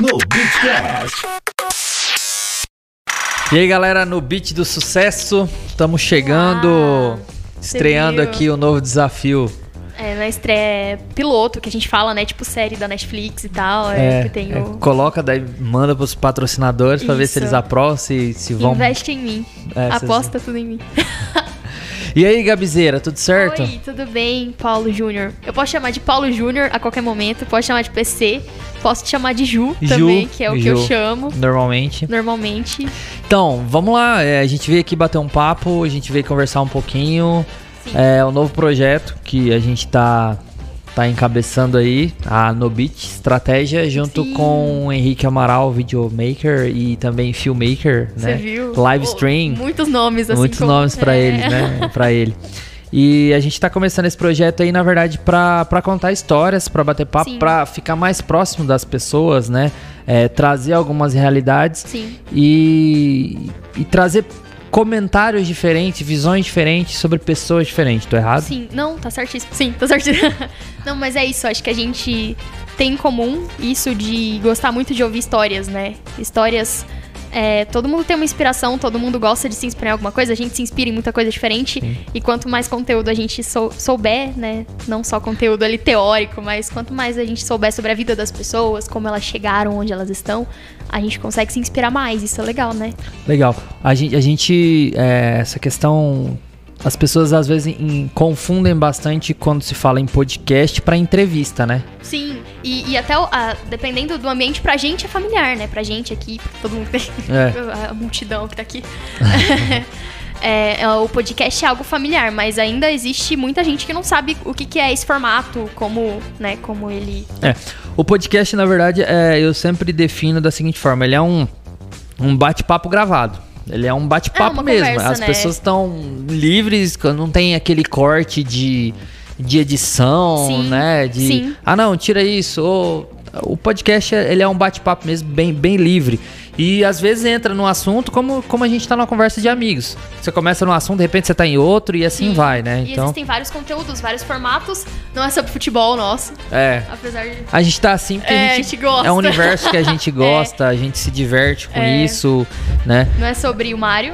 no Beatcast. E aí, galera, no Beat do Sucesso, estamos chegando, Olá. estreando viu? aqui o novo desafio. É, na estreia piloto, que a gente fala, né? Tipo série da Netflix e tal. É, que tem é, o. coloca, daí manda pros patrocinadores pra ver se Isso. eles aprovam, se, se vão. Investe em mim. É, vocês- Aposta tudo em mim. E aí, Gabizeira, tudo certo? Oi, tudo bem, Paulo Júnior? Eu posso chamar de Paulo Júnior a qualquer momento, posso chamar de PC, posso te chamar de Ju, Ju, também, que é o que eu Ju. chamo Normalmente. normalmente. Então, vamos lá. é, a gente veio aqui bater um papo, a gente veio conversar um pouquinho. Sim. É um novo projeto que a gente tá, tá encabeçando aí, a Nobit Estratégia, junto Sim. com o Henrique Amaral, videomaker e também filmmaker, Você né? viu? Live stream. Muitos nomes, assim. Muitos como- nomes pra é. ele, né? Pra ele. E a gente tá começando esse projeto aí, na verdade, pra contar histórias, pra bater papo, pra ficar mais próximo das pessoas, né? É, trazer algumas realidades Sim, e, e trazer comentários diferentes, visões diferentes sobre pessoas diferentes. Tô errado? sim. Não, tá certíssimo. Sim, tá certíssimo. Não, mas é isso. Acho que a gente tem em comum isso de gostar muito de ouvir histórias, né? Histórias. É, todo mundo tem uma inspiração, todo mundo gosta de se inspirar em alguma coisa, a gente se inspira em muita coisa diferente. Sim. E quanto mais conteúdo a gente sou- souber, né? Não só conteúdo ali teórico, mas quanto mais a gente souber sobre a vida das pessoas, como elas chegaram, onde elas estão, a gente consegue se inspirar mais. Isso é legal, né? Legal. A gente, a gente é, essa questão, as pessoas às vezes em- confundem bastante quando se fala em podcast pra entrevista, né? Sim, e, e até o- a- dependendo do ambiente, pra gente é familiar, né? Pra gente aqui, todo mundo tem, É. a multidão que tá aqui. É, é, o podcast é algo familiar, mas ainda existe muita gente que não sabe o que, que é esse formato, como, né, como ele. É. O podcast, na verdade, é, eu sempre defino da seguinte forma: ele é um, um bate-papo gravado. Ele é um É bate-papo uma mesmo. conversa, As né? pessoas estão livres, não tem aquele corte de, de edição, Sim, né? De, sim. Ah, não, tira isso. ou- o podcast, ele é um bate-papo mesmo, bem, bem livre. E às vezes entra num assunto como, como a gente tá numa conversa de amigos. Você começa num assunto, de repente você tá em outro e assim Sim. vai, né? E Então, existem vários conteúdos, vários formatos. Não é sobre futebol nosso, é. apesar de. A gente tá assim porque É, a, a gente, gente gosta. É um universo que a gente gosta, a gente se diverte com É. isso, né? Não é sobre o Mario,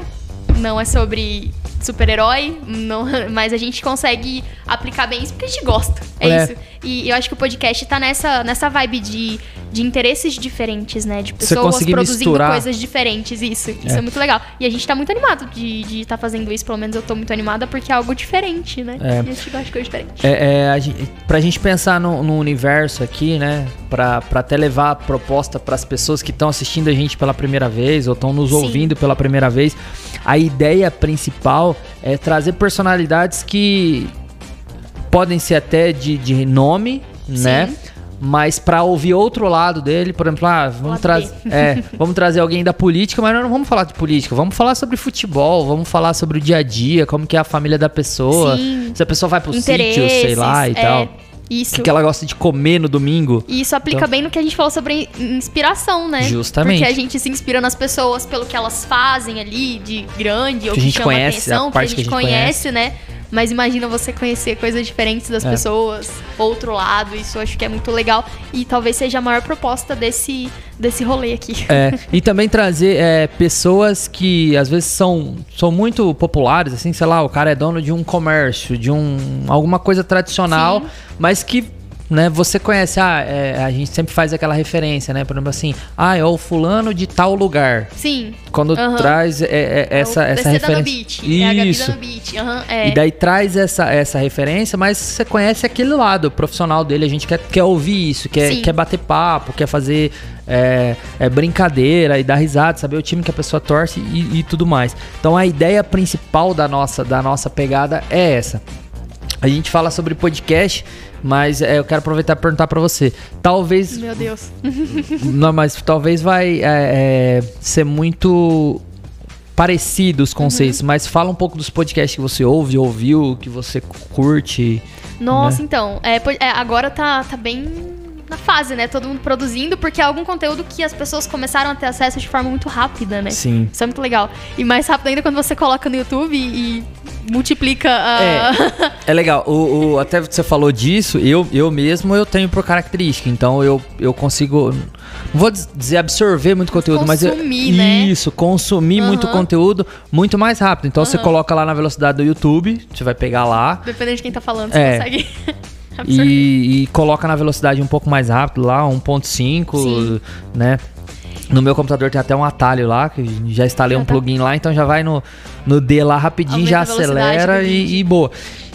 não é sobre super-herói, mas a gente consegue aplicar bem isso porque a gente gosta. É, É. isso. E eu acho que o podcast tá nessa, nessa vibe de, de interesses diferentes, né? De pessoas produzindo misturar. coisas diferentes. Isso. Isso É. é. muito legal. E a gente tá muito animado de estar de tá fazendo isso. Pelo menos eu tô muito animada porque é algo diferente, né? É. E a gente gosta de coisa diferente. É, é, a gente, pra gente pensar no, no universo aqui, né? Pra, pra até levar a proposta pras pessoas que estão assistindo a gente pela primeira vez ou estão nos Sim. ouvindo pela primeira vez, a ideia principal é trazer personalidades que podem ser até de, de nome, né? Mas pra ouvir outro lado dele, por exemplo, ah, vamos, B. é, vamos trazer alguém da política, mas nós não vamos falar de política, vamos falar sobre futebol, vamos falar sobre o dia a dia, como que é a família da pessoa, Sim. se a pessoa vai pro sítio, sei lá e é, tal. Isso. O que ela gosta de comer no domingo. E isso aplica Então- bem no que a gente falou sobre in- inspiração, né? Justamente. Porque a gente se inspira nas pessoas pelo que elas fazem ali de grande ou Que a que, gente chama conhece, a atenção, que a parte gente, que a gente conhece, né? Mas imagina você conhecer coisas diferentes das É. pessoas, outro lado, isso eu acho que é muito legal e talvez seja a maior proposta desse, desse rolê aqui. É, e também trazer é, pessoas que às vezes são, são muito populares, assim, sei lá, o cara é dono de um comércio, de um alguma coisa tradicional, Sim. mas que né, você conhece, ah, é, a gente sempre faz aquela referência, né? Por exemplo, assim, ah, é o fulano de tal lugar. Sim. Quando Aham. traz é, é, essa, é o essa referência. Nobit, é Isso. Nobit, aham, é. E daí traz essa, essa referência, mas você conhece aquele lado profissional dele, a gente quer, quer ouvir isso, quer, Sim. quer bater papo, quer fazer é, é, brincadeira e dar risada, saber o time que a pessoa torce e, e tudo mais. Então a ideia principal da nossa, da nossa pegada é essa. A gente fala sobre podcast, mas é, eu quero aproveitar e perguntar pra você. Talvez Meu Deus. não, mas talvez vai é, é, ser muito parecido os conceitos, mas fala um pouco dos podcasts que você ouve, ouviu, que você curte. Nossa, né? então, é, é, agora tá, tá bem na fase, né? Todo mundo produzindo, porque é algum conteúdo que as pessoas começaram a ter acesso de forma muito rápida, né? Sim. Isso é muito legal. E mais rápido ainda quando você coloca no YouTube e multiplica a. É, é legal. O, o- até você falou disso, eu, eu mesmo eu tenho por característica. Então eu, eu consigo. Não vou diz- dizer absorver muito conteúdo, mas eu, Consumir, né? isso, consumir muito Aham. conteúdo muito mais rápido. Então você coloca lá na velocidade do YouTube, você vai pegar lá Dependendo de quem tá falando, você É. consegue. e, e coloca na velocidade um pouco mais rápido lá, 1.5, Sim. né? No meu computador tem até um atalho lá, que já instalei Já um tá. plugin lá, então já vai no, no D lá rapidinho, Aumenta já acelera e, e boa.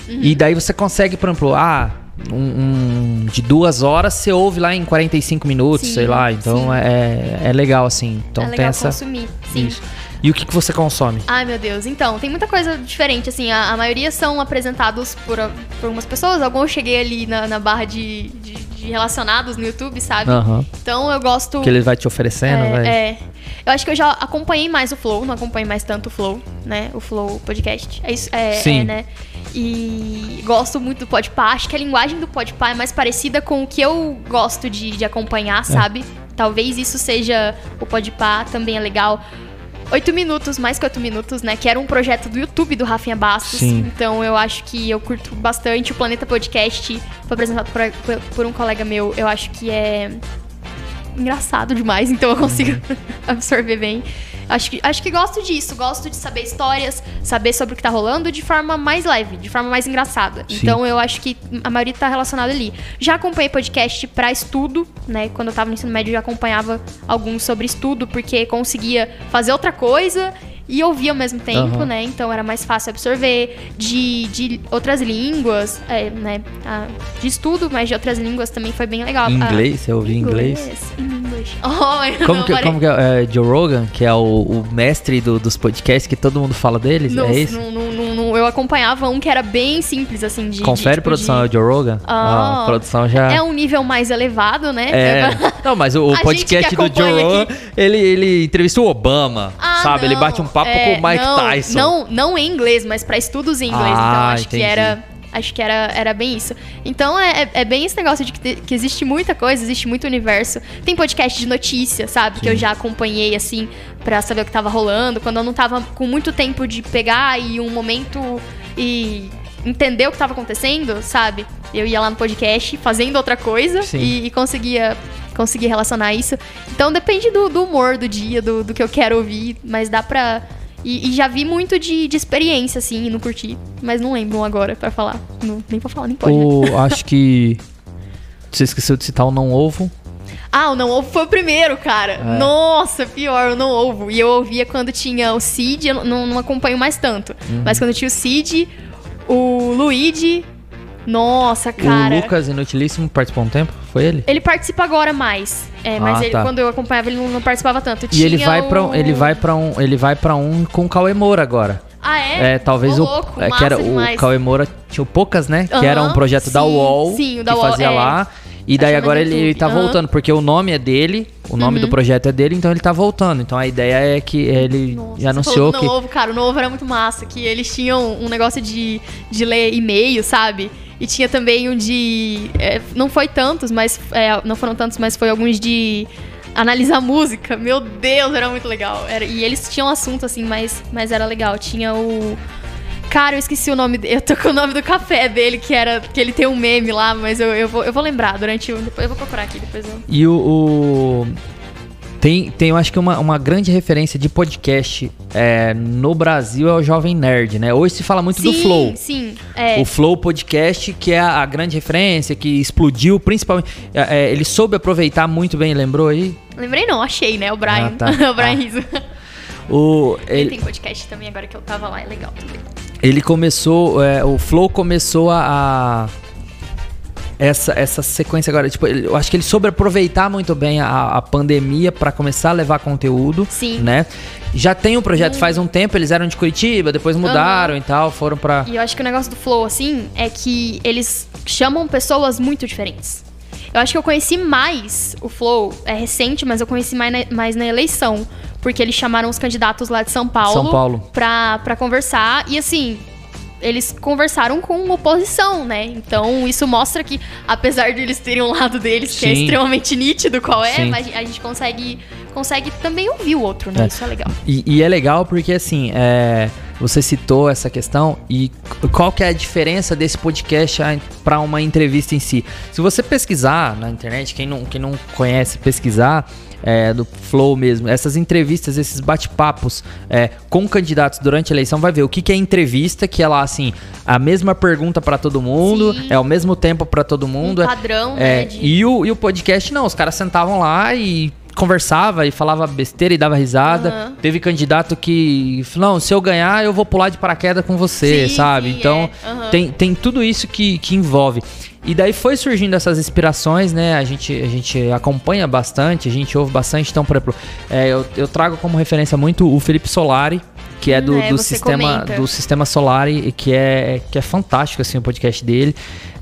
E daí você consegue, por exemplo, ah, um, um de duas horas você ouve lá em 45 minutos, Sim, sei lá. Então sim. é, é legal, assim. Então é tem legal essa. consumir. Sim. Isso. E o que, que você consome? Ai, meu Deus. Então, tem muita coisa diferente, assim. A, a maioria são apresentados por, a- por algumas pessoas. Alguns eu cheguei ali na, na barra de, de- de relacionados no YouTube, sabe? Aham. Então, eu gosto... Que ele vai te oferecendo, é, vai. é. Eu acho que eu já acompanhei mais o Flow, não acompanhei mais tanto o Flow, né? O Flow Podcast. É isso, é, Sim. é, né? E gosto muito do Podpah. Acho que a linguagem do Podpah é mais parecida com o que eu gosto de, de É. acompanhar, sabe? Talvez isso seja o Podpah, também é legal. Oito minutos, mais que oito minutos, né? Que era um projeto do YouTube do Rafinha Bastos. Sim. Então eu acho que eu curto bastante. O Planeta Podcast foi apresentado por, por- um colega meu. Eu acho que é engraçado demais, então eu consigo Uhum. absorver bem. Acho que, acho que gosto disso, gosto de saber histórias, saber sobre o que tá rolando de forma mais leve, de forma mais engraçada. Sim. Então eu acho que a maioria tá relacionada ali. Já acompanhei podcast pra estudo, né? Quando eu tava no ensino médio eu já acompanhava alguns sobre estudo, porque conseguia fazer outra coisa e ouvir ao mesmo tempo, Aham. né? Então era mais fácil absorver. De, de outras línguas, é, né? Ah, de estudo, mas de outras línguas também foi bem legal. Ah, inglês, você ouvia em inglês? In English. Oh, Como não, que, como que é, é Joe Rogan, que é o, o mestre do- dos podcasts que todo mundo fala deles? Não, é isso? não, não, não, eu acompanhava um que era bem simples, assim, de. Confere de, tipo, produção, é de- o Joe Rogan? Ah. a produção já. É um nível mais elevado, né? É. Não, mas o, gente podcast do Joe Rogan, ele, ele entrevistou o Obama, Ah, sabe? Ele não, bate um papo é, com o Mike não, Tyson. Não, não em inglês, mas pra estudos em inglês. Ah, então acho entendi. que era. Acho que era, era bem isso. Então é, é- é bem esse negócio de que, que existe muita coisa, existe muito universo. Tem podcast de notícia, sabe? Que eu já acompanhei, assim, pra saber o que tava rolando. Quando eu não tava com muito tempo de pegar e um momento e entender o que tava acontecendo, sabe? Eu ia lá no podcast fazendo outra coisa Sim. e, e conseguia conseguir relacionar isso. Então depende do, do humor do dia, do, do que eu quero ouvir, mas dá pra. E, e já vi muito de, de experiência, assim, e não curti. Mas não lembro agora pra falar. Não, nem pra falar, nem pode. né? O, acho que. Você esqueceu de citar o Não Ovo. Ah, o Não Ovo foi o primeiro, cara. É. Nossa, pior, o Não Ovo. E eu ouvia quando tinha o Cid, eu não, não acompanho mais tanto. Uhum. Mas quando tinha o Cid, o Luigi. Nossa, cara. O Lucas Inutilíssimo participou um tempo? Foi ele? Ele participa agora mais. É, mas Ah, ele, tá. quando eu acompanhava, ele não, não participava tanto. E ele vai para o- ele vai para um ele vai para um com o Cauê Moura agora. Ah, é? É, talvez Ô, o louco, é, que era massa o demais. Cauê Moura tinha o poucas, né? Que era um projeto da sim, UOL sim, o da que UOL, fazia é. lá. E daí agora ele, ele tá. Uhum. voltando, porque o nome é dele, o nome do projeto é dele, então ele tá voltando. Então a ideia é que ele Nossa, já anunciou que Novo, cara, o Novo era muito massa, que eles tinham um negócio de, de ler e-mail, sabe? E tinha também um de... é, não foi tantos, mas... é, não foram tantos, mas foi alguns de analisar música. Meu Deus, era muito legal. Era- e eles tinham assunto, assim, mas, mas era legal. Tinha o... Cara, eu esqueci o nome dele. Eu tô com o nome do café dele, que era... Que ele tem um meme lá, mas eu, eu, vou, eu vou lembrar durante o... Eu vou procurar aqui, depois eu... E o. o- tem, tem, eu acho que uma, uma grande referência de podcast é, no Brasil é o Jovem Nerd, né? Hoje se fala muito do Sim, Flow. Sim, é. O Flow Podcast, que é a, a grande referência, que explodiu, principalmente. é, é, ele soube aproveitar muito bem, lembrou aí? Lembrei não, achei, né? O Brian. Ah, tá. o Brian Ah. Riso. O, Ele ele, tem podcast também, agora que eu tava lá, é legal também. ele começou. é, o Flow começou a. a- essa, essa sequência agora, tipo, eu acho que ele soube aproveitar muito bem a, a pandemia pra começar a levar conteúdo, Sim. né? Já tem um projeto faz um tempo, eles eram de Curitiba, depois mudaram e tal, foram pra. E eu acho que o negócio do Flow, assim, é que eles chamam pessoas muito diferentes. Eu acho que eu conheci mais o Flow, é recente, mas eu conheci mais na, mais na eleição. Porque eles chamaram os candidatos lá de São Paulo, São Paulo. Pra, pra conversar. E assim, eles conversaram com oposição, né? Então isso mostra que, apesar de eles terem um lado deles que é Sim. extremamente nítido qual é, Sim. mas a gente consegue, consegue também ouvir o outro, né? É. Isso é legal. E, e é legal porque, assim, é, você citou essa questão e qual que é a diferença desse podcast para uma entrevista em si. Se você pesquisar na internet, quem não, quem não conhece, pesquisar é, do Flow mesmo, essas entrevistas, esses bate-papos é, com candidatos durante a eleição, vai ver o que, que é entrevista, que é lá assim, a mesma pergunta para todo mundo, Sim. é o mesmo tempo para todo mundo. Um padrão, é, né? De... E, o, e o podcast não, os caras sentavam lá e conversava e falava besteira e dava risada. Uhum. Teve candidato que não, se eu ganhar, eu vou pular de paraquedas com você, sim, sabe? Sim, então, é. uhum. tem, tem tudo isso que, que envolve. E daí foi surgindo essas inspirações, né? A gente, a gente acompanha bastante, a gente ouve bastante. Então, por exemplo, é, eu, eu trago como referência muito o Felipe Solari, que é do, hum, é, do sistema do sistema solar e que é que é fantástico assim o podcast dele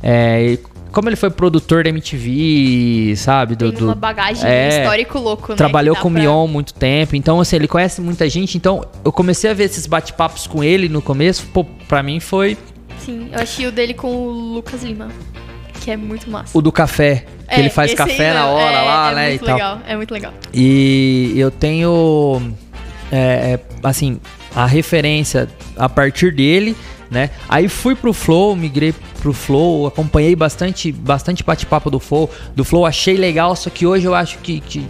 é, como ele foi produtor da MTV, sabe? Do, Tem uma bagagem é, histórico louco, né? Trabalhou com o pra... Mion muito tempo. Então, assim, ele conhece muita gente. Então, eu comecei a ver esses bate-papos com ele no começo. Pô, pra mim foi... Sim, eu achei o dele com o Lucas Lima. Que é muito massa. O do café. Que é, ele faz café aí, na hora é, lá, é né? Muito legal, é muito legal. E eu tenho... É, é, assim, a referência a partir dele né? Aí fui pro Flow, migrei pro Flow, acompanhei bastante, bastante bate-papo do Flow, do Flow, achei legal, só que hoje eu acho que, que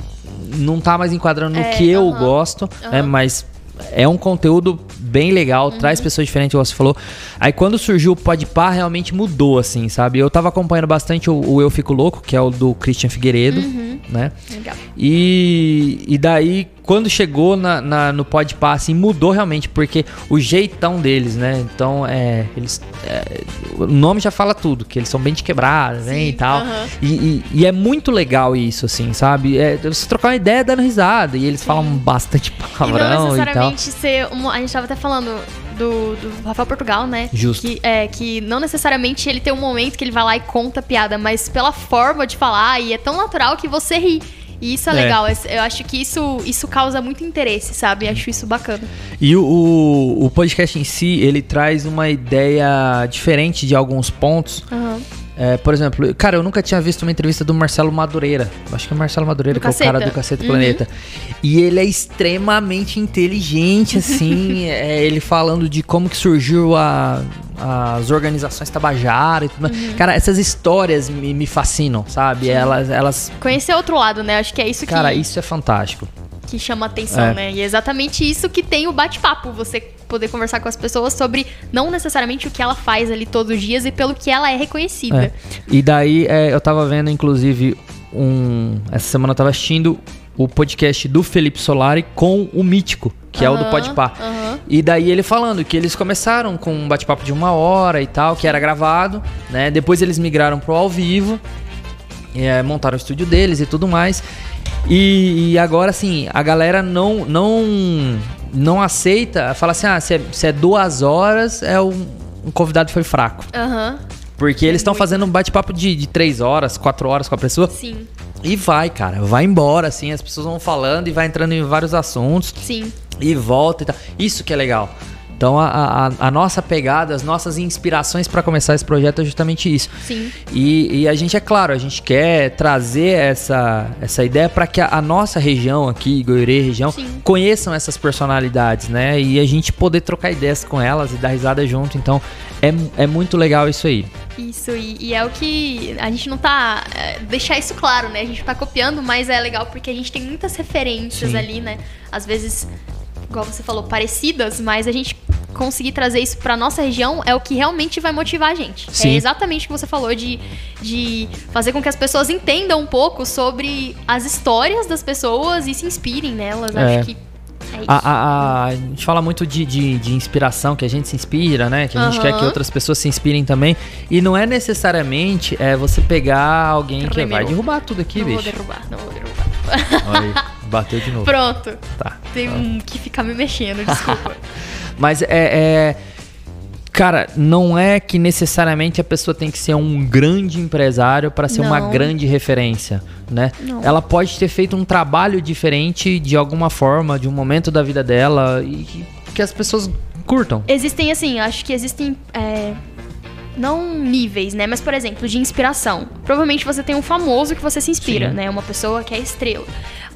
não tá mais enquadrando no é, que eu gosto, né? Mas é um conteúdo bem legal, uhum. traz pessoas diferentes, como você falou. Aí quando surgiu o Podpah, realmente mudou, assim, sabe? Eu tava acompanhando bastante o, o Eu Fico Louco, que é o do Christian Figueiredo, uhum. né? Legal. E, e daí quando chegou na, na, no Pode Passe, mudou realmente, porque o jeitão deles, né? Então, é, eles. É, o nome já fala tudo, que eles são bem de quebrada, né? E tal. Uh -huh. e, e, e, é muito legal isso, assim, sabe? É, você trocar uma ideia dando risada. E eles Sim. falam bastante palavrão. E não necessariamente e ser. Uma, a gente tava até falando do, do, Rafael Portugal, né? Justo. Que, é, que não necessariamente ele tem um momento que ele vai lá e conta piada, mas pela forma de falar, e é tão natural que você ri. E isso é, é, legal. Eu acho que isso, isso causa muito interesse, sabe? Acho isso bacana. E o, o, o, podcast em si, ele traz uma ideia diferente de alguns pontos. Uhum. É, por exemplo, cara, eu nunca tinha visto uma entrevista do Marcelo Madureira. Acho que é o Marcelo Madureira, do que Caceta. é o cara do Cacete uhum. Planeta. E ele é extremamente inteligente, assim. é, ele falando de como que surgiu a, as organizações Tabajara e tudo mais. Uhum. Cara, essas histórias me, me fascinam, sabe? Elas, elas. Conhecer outro lado, né? Acho que é isso que. Cara, isso é fantástico que chama atenção, é. né? E é exatamente isso que tem o bate-papo, você poder conversar com as pessoas sobre não necessariamente o que ela faz ali todos os dias e pelo que ela é reconhecida. É. E daí é, eu tava vendo, inclusive, um. Essa semana eu tava assistindo o podcast do Felipe Solari com o Mítico, que uhum, é o do Podpah. Uhum. E daí ele falando que eles começaram com um bate-papo de uma hora e tal, que era gravado, né? Depois eles migraram pro ao vivo, é, montaram o estúdio deles e tudo mais. E, e, agora, assim, a galera não não não aceita, fala assim, ah, se é, se é duas horas, é um, um convidado foi fraco. Aham. Uhum. Porque eles estão fazendo um bate-papo de, de três horas, quatro horas com a pessoa. Sim. E vai, cara, vai embora, assim, as pessoas vão falando e vai entrando em vários assuntos. Sim. E volta e tal. Isso que é legal. Então a, a, a nossa pegada, as nossas inspirações para começar esse projeto é justamente isso. Sim. E, e, a gente, é claro, a gente quer trazer essa, essa ideia para que a, a, nossa região aqui, Goiurê região, Sim. conheçam essas personalidades, né? E a gente poder trocar ideias com elas e dar risada junto. Então é, é muito legal isso aí. Isso, e, e, é o que a gente não tá. É, deixar isso claro, né? A gente tá copiando, mas é legal porque a gente tem muitas referências Sim. ali, né? Às vezes igual você falou, parecidas, mas a gente conseguir trazer isso para nossa região é o que realmente vai motivar a gente. É Sim. É exatamente o que você falou de, de fazer com que as pessoas entendam um pouco sobre as histórias das pessoas e se inspirem nelas. É. Acho que é a, a, a, gente fala muito de, de, de, inspiração, que a gente se inspira, né? Que a gente uhum. quer que outras pessoas se inspirem também. E não é necessariamente é, você pegar alguém que vai derrubar tudo aqui, não bicho. Não vou derrubar, não vou derrubar. Aí, bateu de novo. Pronto. Tá. Tem um que ficar me mexendo, desculpa. Mas é, é. Cara, não é que necessariamente a pessoa tem que ser um grande empresário para ser não. uma grande referência, né? Não. Ela pode ter feito um trabalho diferente de alguma forma, de um momento da vida dela e que as pessoas curtam. Existem, assim, acho que existem é, não níveis, né? Mas, por exemplo, de inspiração. Provavelmente você tem um famoso que você se inspira, Sim. né? Uma pessoa que é estrela.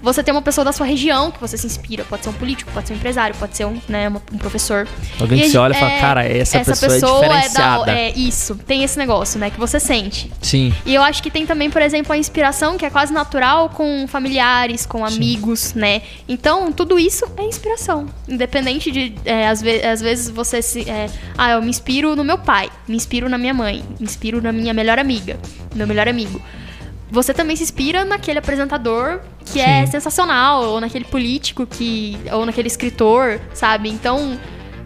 Você tem uma pessoa da sua região que você se inspira. Pode ser um político, pode ser um empresário, pode ser um, né, um professor. Alguém que você olha e fala, é, cara, essa, pessoa, é diferenciada. da, é isso, tem esse negócio, né? Que você sente. Sim. E eu acho que tem também, por exemplo, a inspiração que é quase natural com familiares, com amigos, né? Então, tudo isso é inspiração. Independente de, é, às, ve- às vezes, você se. é, ah, eu me inspiro no meu pai, me inspiro na minha mãe, inspiro na minha melhor amiga, meu melhor amigo. Você também se inspira naquele apresentador que é Sim. sensacional, ou naquele político que. ou naquele escritor, sabe? Então,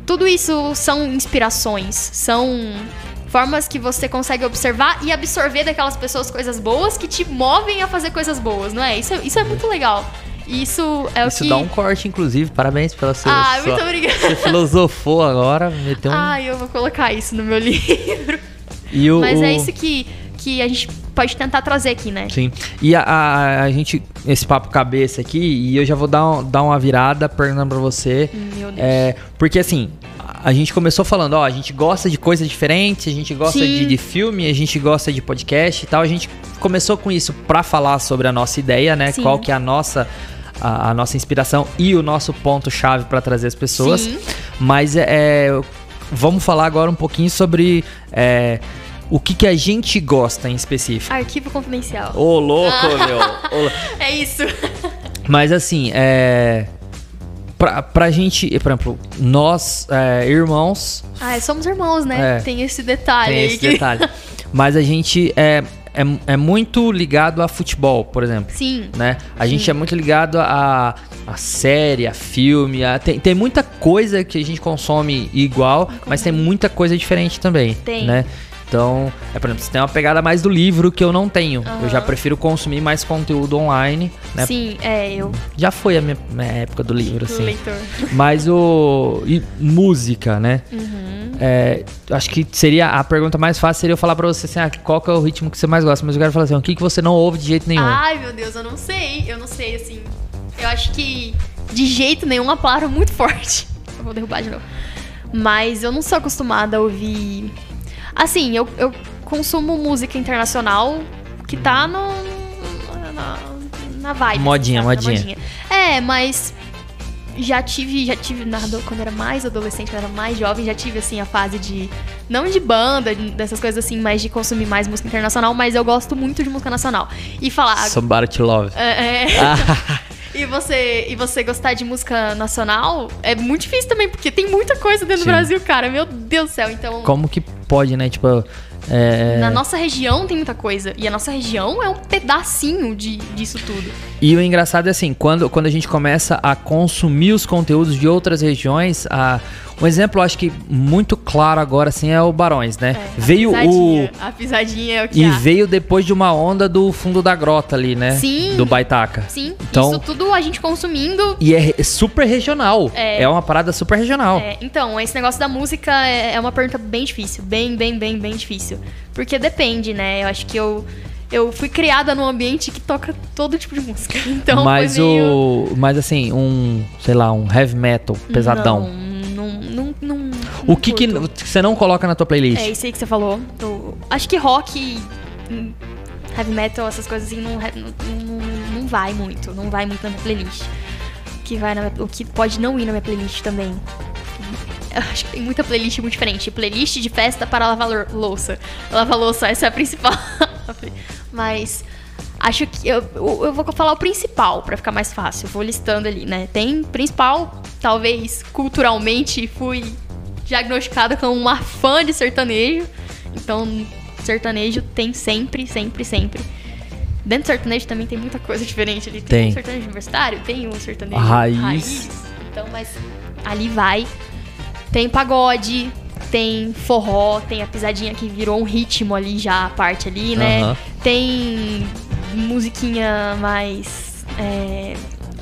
tudo isso são inspirações, são formas que você consegue observar e absorver daquelas pessoas coisas boas que te movem a fazer coisas boas, não é? Isso, é- isso é muito legal. Isso é Isso o que. dá um corte, inclusive. Parabéns pela sua. Ah, sua- muito obrigada. Você filosofou agora, meteu um. Ai, eu vou colocar isso no meu livro. e o, Mas é o- isso que, que a gente pode tentar trazer aqui, né? Sim. E a, a, a gente, esse papo cabeça aqui, e eu já vou dar, um- dar uma virada perguntando pra você. Meu Deus. É, porque assim, a gente começou falando, ó, a gente gosta de coisas diferentes, a gente gosta de, de filme, a gente gosta de podcast e tal. A gente começou com isso pra falar sobre a nossa ideia, né? Sim. Qual que é a nossa. A, a nossa inspiração e o nosso ponto-chave pra trazer as pessoas. Sim. Mas é, é, vamos falar agora um pouquinho sobre é, o que, que a gente gosta em específico. Arquivo confidencial. Ô, louco, Ah. meu. É isso. mas assim, é. Pra, pra gente, por exemplo, nós, é, irmãos, Ah, somos irmãos, né? É. Tem esse detalhe tem aí esse que- detalhe. Mas a gente é, é, é muito ligado a futebol, por exemplo. Sim. Né? A gente é muito ligado a, a série, a filme. A, tem, tem muita coisa que a gente consome igual, mas tem muita coisa diferente também. Tem. Né? Então, é, por exemplo, você tem uma pegada mais do livro que eu não tenho. Eu já prefiro consumir mais conteúdo online, né? Sim, é, eu. Já foi a minha, minha época do livro, assim. Leitor. Mas o. E música, né? Uhum. É, acho que seria. A pergunta mais fácil seria eu falar pra você assim: ah, qual que é o ritmo que você mais gosta? Mas eu quero falar assim: o que, que você não ouve de jeito nenhum? Ai, meu Deus, eu não sei. Eu não sei, assim. Eu acho que de jeito nenhum uma palavra muito forte. Eu vou derrubar de novo. Mas eu não sou acostumada a ouvir. Assim, eu, eu consumo música internacional que tá no. na, na vibe. Modinha, sabe? Na modinha. É, mas. Já tive, já tive, na, quando era mais adolescente, quando era mais jovem, já tive, assim, a fase de, não de banda, de- dessas coisas assim, mas de consumir mais música internacional, mas eu gosto muito de música nacional. E falar, Somebody to love. é, é. Ah, E você, e você gostar de música nacional é muito difícil também, porque tem muita coisa dentro Sim. do Brasil, cara. Meu Deus do céu. Então, como que pode, né? Tipo. É... na nossa região tem muita coisa. E a nossa região é um pedacinho de, disso tudo. E o engraçado é assim, quando, quando a gente começa a consumir os conteúdos de outras regiões, a, um exemplo, acho que muito claro agora assim é o Barões, né? É, a veio o pisadinha. A pisadinha é o que e há. veio depois de uma onda do fundo da grota ali, né? Sim. Do Baitaca. Sim, Então- isso tudo a gente consumindo. E é super regional. É. É, uma parada super regional. É, então, esse negócio da música é, é uma pergunta bem difícil. Bem, bem, bem, bem difícil. Porque depende, né? Eu acho que eu. Eu fui criada num ambiente que toca todo tipo de música. Então, mas meio... o. Mas assim, um. Sei lá, um heavy metal pesadão. Não, não, não, não o que, que você não coloca na tua playlist? É isso aí que você falou. Acho que rock, hum, heavy metal, essas coisas assim, não, não, não, vai muito. Não vai muito na minha playlist. Que, vai na o que pode não ir na minha playlist também. Acho que tem muita playlist muito diferente. Playlist de festa para lavar lou- louça. Lavar louça, essa é a principal. Mas acho que eu, eu vou falar o principal pra ficar mais fácil. Eu vou listando ali, né? Tem principal, talvez culturalmente fui diagnosticada como uma fã de sertanejo. Então, sertanejo tem sempre, sempre, sempre. Dentro do sertanejo também tem muita coisa diferente ali. Tem, Tem. um sertanejo universitário, tem um sertanejo Raiz. Então, mas ali vai. Tem pagode, tem forró, tem a pisadinha que virou um ritmo ali já, a parte ali, né? Aham. Tem musiquinha mais. é,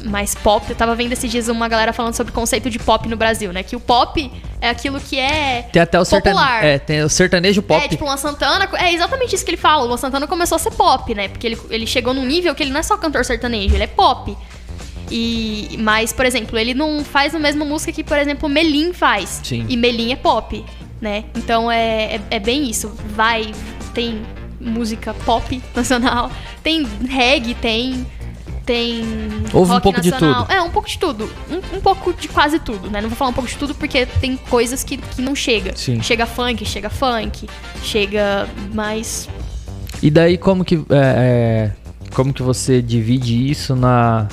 mais pop. Eu tava vendo esses dias uma galera falando sobre o conceito de pop no Brasil, né? Que o pop é aquilo que é. Tem até o sertanejo. Popular. É, tem o sertanejo pop. É, tipo, o Luan Santana. É exatamente isso que ele fala. O Luan Santana começou a ser pop, né? Porque ele, ele chegou num nível que ele não é só cantor sertanejo, ele é pop. E, mas, por exemplo, ele não faz a mesma música que, por exemplo, Melim faz. Sim. E Melim é pop. né? Então é, é, é bem isso. Vai, tem música pop nacional, tem reggae, tem tem. Ouve um pouco nacional. de tudo. É, um pouco de tudo. Um, um, pouco de quase tudo, né? Não vou falar um pouco de tudo porque tem coisas que, que não chega. Sim. Chega funk, chega funk, chega mais. E daí como que. É, é, como que você divide isso na.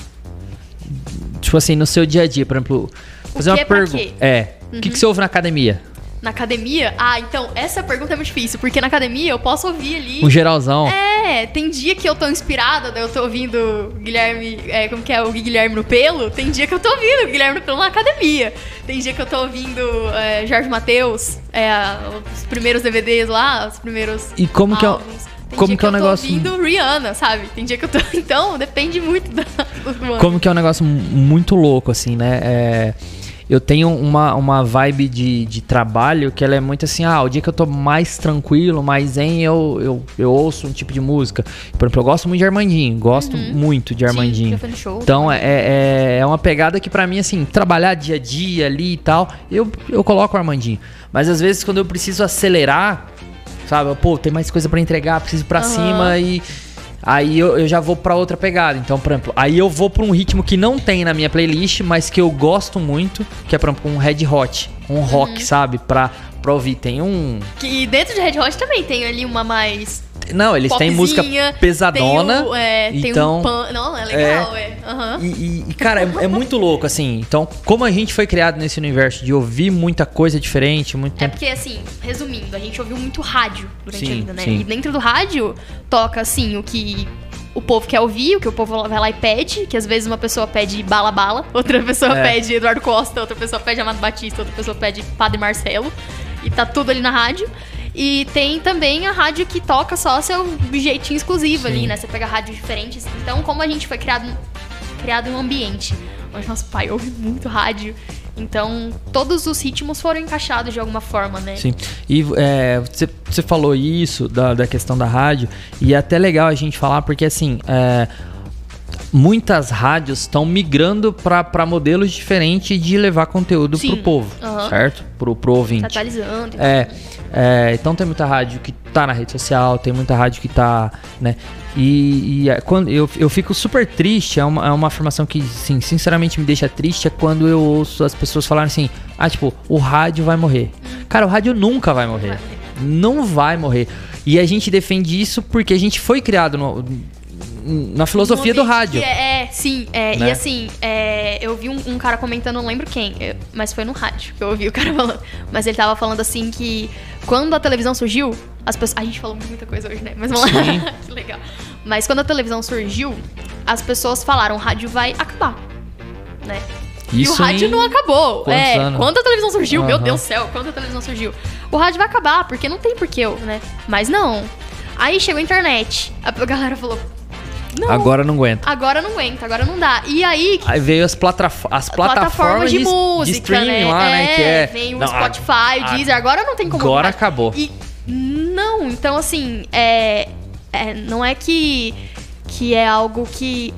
Tipo assim, no seu dia a dia, por exemplo. Fazer uma pergunta. É. O uhum. que, que você ouve na academia? Na academia? Ah, então, essa pergunta é muito difícil, porque na academia eu posso ouvir ali. Um geralzão. É, tem dia que eu tô inspirada, eu tô ouvindo Guilherme. É, como que é? O Guilherme no pelo. Tem dia que eu tô ouvindo Guilherme no pelo na academia. Tem dia que eu tô ouvindo é, Jorge Matheus, é, os primeiros DVDs lá, os primeiros. E como álbuns. que é. Tem como que, é o negócio? Eu tô ouvindo Rihanna, sabe? Tem dia que eu tô. Então, depende muito da, do ano. Como que é um negócio muito louco, assim, né? É eu tenho uma, uma vibe de, de trabalho que ela é muito assim, ah, o dia que eu tô mais tranquilo, mais zen, eu, eu, eu ouço um tipo de música. Por exemplo, eu gosto muito de Armandinho, gosto uhum. muito de Armandinho. Sim, show, então é, é, é uma pegada que para mim, assim, trabalhar dia a dia ali e tal, eu, eu coloco o Armandinho. Mas às vezes quando eu preciso acelerar, sabe, pô, tem mais coisa para entregar, preciso ir pra uhum. cima e Aí eu, eu já vou para outra pegada. Então, por exemplo, aí eu vou para um ritmo que não tem na minha playlist, mas que eu gosto muito, que é, por exemplo, um Red Hot, um rock, uhum. sabe? Pra, pra ouvir. Tem um. Que dentro de Red Hot também tem ali uma mais não, eles têm música pesadona. Tem o, é, então, tem um pan... Não, é legal, é. Uhum. E, e, cara, é, é, muito louco, assim. Então, como a gente foi criado nesse universo de ouvir muita coisa diferente, muito é tempo. É porque, assim, resumindo, a gente ouviu muito rádio durante sim, a vida, né? Sim. E dentro do rádio toca, assim, o que o povo quer ouvir, o que o povo vai lá e pede, que às vezes uma pessoa pede Bala Bala, outra pessoa é. pede Eduardo Costa, outra pessoa pede Amado Batista, outra pessoa pede Padre Marcelo. E tá tudo ali na rádio. E tem também a rádio que toca só seu jeitinho exclusivo Sim. ali, né? Você pega rádios diferentes. Então, como a gente foi criado, criado em um ambiente onde nosso pai ouve muito rádio, então todos os ritmos foram encaixados de alguma forma, né? Sim. E é, você, você falou isso da, da questão da rádio, e é até legal a gente falar, porque assim. É, muitas rádios estão migrando para modelos diferentes de levar conteúdo para o povo, uhum. certo? Pro, pro ouvinte. Tá atualizando. É, é, então tem muita rádio que tá na rede social, tem muita rádio que tá, né? E, e é, quando eu, eu fico super triste, é uma, é uma afirmação que, sim, sinceramente me deixa triste, é quando eu ouço as pessoas falarem assim, ah, tipo, o rádio vai morrer. Cara, o rádio nunca vai morrer. Não vai morrer. E a gente defende isso porque a gente foi criado no, na filosofia do rádio. É, é, sim. É, né? E assim, é, eu vi um, um, cara comentando, não lembro quem, eu, mas foi no rádio que eu ouvi o cara falando. Mas ele tava falando assim que quando a televisão surgiu, as pessoas. A gente falou muita coisa hoje, né? Mas vamos lá. que legal. Mas quando a televisão surgiu, as pessoas falaram: o rádio vai acabar. Né? Isso e o rádio não acabou. É, anos? quando a televisão surgiu, uhum. meu Deus do céu, quando a televisão surgiu. O rádio vai acabar, porque não tem porquê, né? Mas não. Aí chegou a internet. A galera falou: não, agora não aguenta. Agora não aguenta, agora não dá. E aí. Aí veio as, plataformas, as plataformas de, de música. De streaming né? lá, é, né? Que é. Vem o não, Spotify, o Deezer, agora não tem como. Agora acabou. E não, então assim, é, é, não é que, que é algo que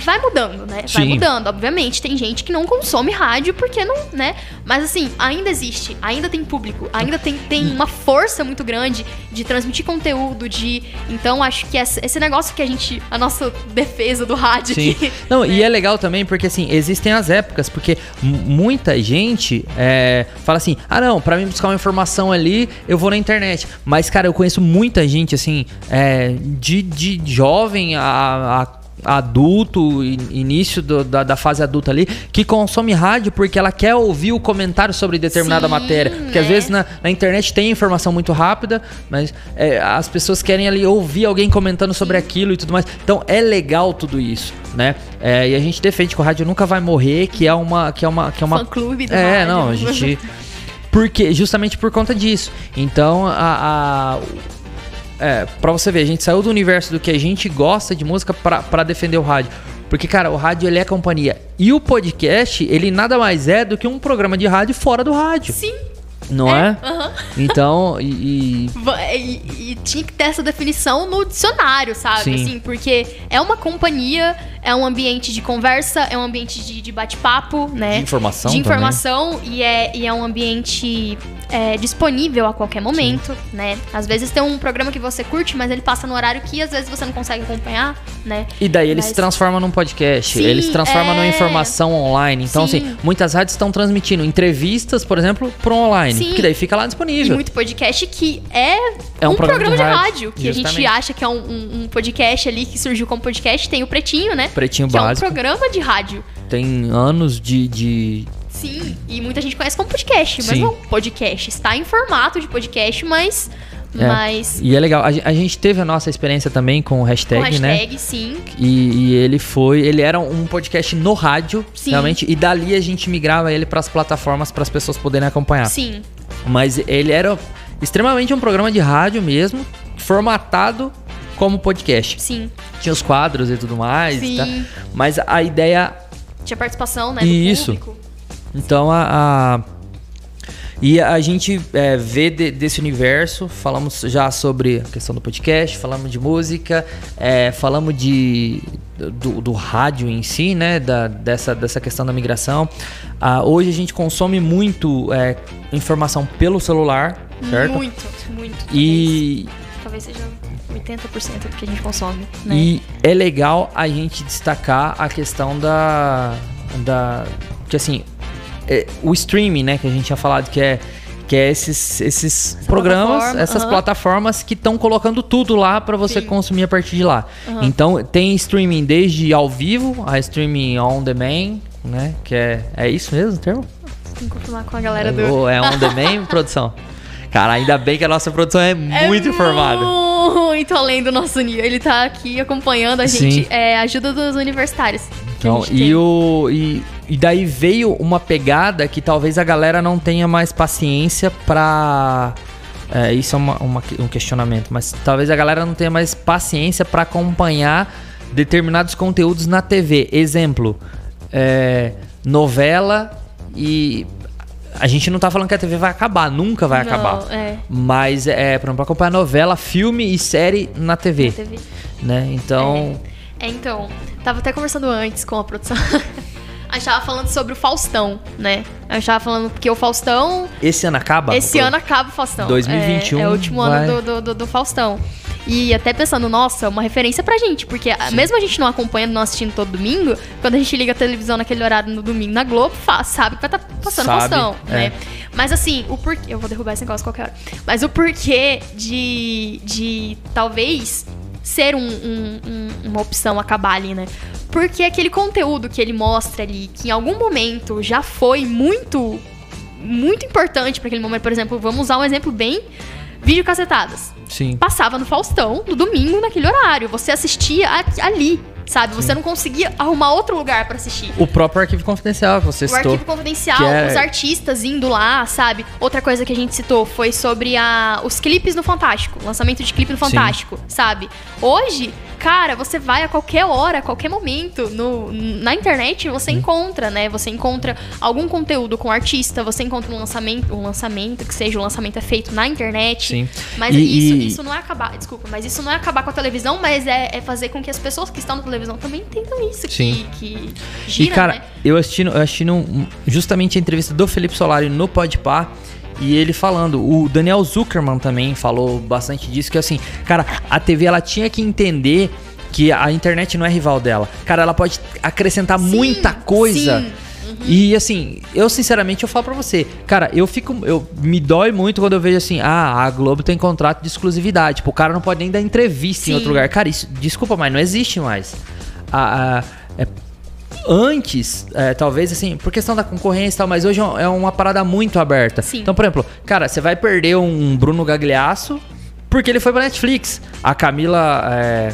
vai mudando, né? Vai Sim. mudando, obviamente. Tem gente que não consome rádio porque não, né? Mas assim, ainda existe, ainda tem público, ainda tem, tem uma força muito grande de transmitir conteúdo, de. Então, acho que esse negócio que a gente. A nossa defesa do rádio. Sim. Aqui, não, né? e é legal também porque assim, existem as épocas, porque muita gente é, fala assim: ah, não, pra mim buscar uma informação ali, eu vou na internet. Mas, cara, eu conheço muita gente, assim, é, de, de jovem a, a adulto, início do, da, da, fase adulta ali, que consome rádio porque ela quer ouvir o comentário sobre determinada Sim, matéria. Porque né? às vezes na, na, internet tem informação muito rápida, mas é, as pessoas querem ali ouvir alguém comentando sobre Sim. aquilo e tudo mais. Então é legal tudo isso, né? É, e a gente defende que o rádio nunca vai morrer, que é uma. Que é uma, que é uma Fã clube do É, rádio. não, a gente. Porque, justamente por conta disso. Então, a, a é, pra você ver, a gente saiu do universo do que a gente gosta de música para defender o rádio. Porque, cara, o rádio ele é companhia. E o podcast, ele nada mais é do que um programa de rádio fora do rádio. Sim. Não é? Aham. Então, e, e- Va- E, e tinha que ter essa definição no dicionário, sabe? Sim. Assim, porque é uma companhia, é um ambiente de conversa, é um ambiente de, de bate-papo, né? De informação De também. informação e é, e é um ambiente é, disponível a qualquer momento, né? Às vezes tem um programa que você curte, mas ele passa no horário que às vezes você não consegue acompanhar, né? E daí ele Mas- se transforma num podcast, Sim, ele se transforma é. numa informação online. Então, Sim. assim, muitas rádios estão transmitindo entrevistas, por exemplo, pro online. Sim. Que daí fica lá E disponível. muito podcast que é, É um um, programa programa, de rádio, rádio, que a justamente. gente acha que é um, um- um podcast ali que surgiu como podcast. Tem o Pretinho, né? Pretinho que é um básico. programa de rádio. Tem anos de. de... Sim, e muita gente conhece como podcast, mas Sim. não podcast. Está em formato de podcast, mas. É. Mas. E é legal. A, a gente teve a nossa experiência também com o hashtag, com né? hashtag, sim. E, e ele foi. Ele era um podcast no rádio, Sim. realmente. E dali a gente migrava ele para as plataformas para as pessoas poderem acompanhar. Sim. Mas ele era extremamente um programa de rádio mesmo, formatado como podcast. Sim. Tinha os quadros e tudo mais, Sim. tá? mas a ideia. Tinha participação, né? Do Isso. público. Então a. a- e a gente é, vê de- desse universo, falamos já sobre a questão do podcast, falamos de música, é, falamos de, do, do rádio em si, né? Da, dessa, dessa questão da migração. Ah, hoje a gente consome muito é, informação pelo celular, certo? Muito, muito. E, Talvez, talvez seja 80% do que a gente consome, né? E é legal a gente destacar a questão da. da que assim, é, o streaming, né, que a gente tinha falado, que é. Que é esses, esses programas, plataforma, essas aham. plataformas que estão colocando tudo lá para você Sim. consumir a partir de lá. Aham. Então tem streaming desde ao vivo, a streaming on demand, né? Que é, é isso mesmo o termo? Tem que confirmar com a galera do. Ou é on demand, produção? Cara, ainda bem que a nossa produção é, muito informada. Muito além do nosso nível. Ele tá aqui acompanhando a Sim. gente. É ajuda dos universitários. Então, e, tem. o, e, e daí veio uma pegada que talvez a galera não tenha mais paciência pra. É, isso é uma- uma- um questionamento, mas talvez a galera não tenha mais paciência pra acompanhar determinados conteúdos na TV. Exemplo, é, novela e. A gente não tá falando que a TV vai acabar, nunca vai Não, acabar. É. Mas é, por exemplo, acompanhar novela, filme e série na TV, na TV. né? Então, É, então, tava até conversando antes com a produção. a gente tava falando sobre o Faustão, né? A gente tava falando porque o Faustão. esse ano acaba? esse ano acaba o Faustão. 2021 É, é o último vai- ano do, do, do- Faustão. E até pensando, nossa, uma referência pra gente, porque a- mesmo a gente não acompanhando, não assistindo todo domingo, quando a gente liga a televisão naquele horário no domingo na Globo, sabe que vai estar passando Sabe, Faustão, é. né? Mas assim, o porquê. Eu vou derrubar esse negócio qualquer hora. Mas o porquê de, de talvez ser um- um- um- uma opção acabar ali, né? Porque aquele conteúdo que ele mostra ali, que em algum momento já foi muito, muito importante para aquele momento, por exemplo, vamos usar um exemplo bem vídeo cacetadas. sim. Passava no Faustão, no domingo, naquele horário. Você assistia a- ali, sabe? Você não conseguia arrumar outro lugar para assistir. O próprio arquivo confidencial que você O citou. arquivo confidencial, é- os artistas indo lá, sabe? Outra coisa que a gente citou foi sobre a, os clipes no Fantástico, o lançamento de clipe no Fantástico, sabe? Hoje, cara, você vai a qualquer hora, a qualquer momento, no, na internet você encontra, né? Você encontra algum conteúdo com artista, você encontra um lançamento, um lançamento, que seja o lançamento é feito na internet. Sim. Mas E- isso, e- isso não é acabar, desculpa, mas isso não é acabar com a televisão, mas é, é fazer com que as pessoas que estão na televisão também entendam isso, Sim. que, que gira, e, cara, né? eu assistindo, eu assistindo um- justamente a entrevista do Felipe Solari no Podpah e ele falando, o Daniel Zuckerman também falou bastante disso, que assim, cara, a TV ela tinha que entender que a internet não é rival dela. Cara, ela pode acrescentar Sim, muita coisa. sim. E assim, eu sinceramente eu falo pra você, cara, eu fico, eu me dói muito quando eu vejo assim, ah, a Globo tem contrato de exclusividade, tipo, o cara não pode nem dar entrevista Sim. em outro lugar. Cara, isso, desculpa, mas não existe mais. A- a- é- antes, é, talvez assim, por questão da concorrência e tal, mas hoje é é uma parada muito aberta. Sim. Então, por exemplo, cara, você vai perder um Bruno Gagliasso porque ele foi pra Netflix. A Camila, é,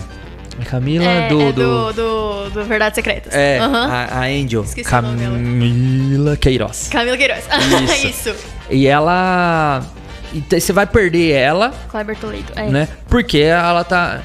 a Camila É, do, é do- do, do, do Verdades Secretas. é, Aham. a, a Angel, Esqueci. Camila Queiroz. Camila Queiroz. Isso. Isso. E ela. Você vai perder ela, Kleber Toledo. É. né? Porque ela tá.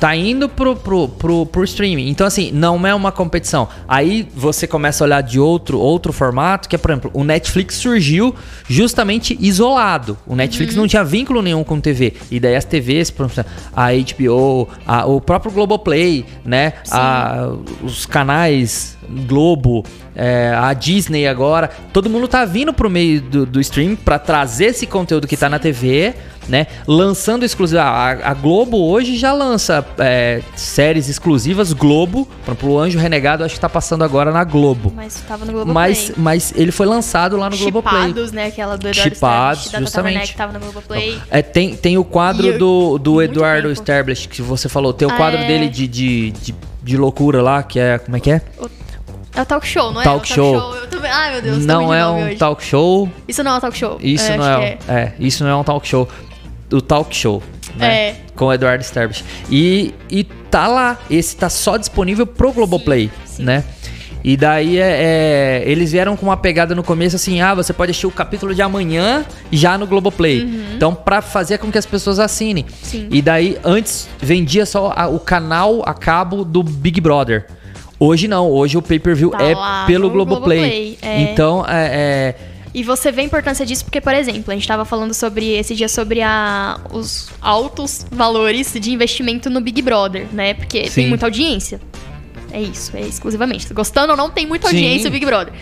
Tá indo pro, pro, pro, pro streaming. Então, assim, não é uma competição. Aí você começa a olhar de outro, outro formato, que é, por exemplo, o Netflix surgiu justamente isolado. O Netflix Uhum. não tinha vínculo nenhum com TV. E daí as TVs, por exemplo, a HBO, a- o próprio Globoplay, né? A- os canais Globo, é, a Disney agora, todo mundo tá vindo pro meio do, do streaming pra trazer esse conteúdo que tá na TV, né? Lançando exclusivo. A, a Globo hoje já lança é, séries exclusivas Globo. Por exemplo, o Anjo Renegado acho que tá passando agora na Globo. Mas tava no Globoplay. Mas, mas ele foi lançado lá no Globoplay. Chipados, né? Aquela do Eduardo Chipados, Tata justamente. Que tava no Globoplay. É, tem, tem o quadro eu- do, do Eduardo. Sterblich, que você falou. Tem o Ah, quadro é. dele de, de, de, de loucura lá, que é. Como é que é? É o talk show, não é? Talk o show. Eu tô... Ai, meu Deus, não é um hoje. talk show. Isso não é um talk show. Isso É, não é, um- é, isso não é um talk show. O talk show, né? É. Com o Eduardo Sterblich. E, e tá lá. Esse tá só disponível pro Globoplay, sim. né? E daí é, é, eles vieram com uma pegada no começo assim: ah, você pode assistir o capítulo de amanhã já no Globoplay. Então, pra fazer com que as pessoas assinem. Uhum. Sim. E daí, antes, vendia só a- o canal a cabo do Big Brother. Hoje não, hoje o pay-per-view Tá é lá pelo Globoplay. Globoplay, é. Então, é, é, E você vê a importância disso porque, por exemplo, a gente tava falando sobre esse dia sobre a, os altos valores de investimento no Big Brother, né? Porque Sim. tem muita audiência. É isso, é exclusivamente. Gostando ou não, tem muita Sim. audiência o Big Brother.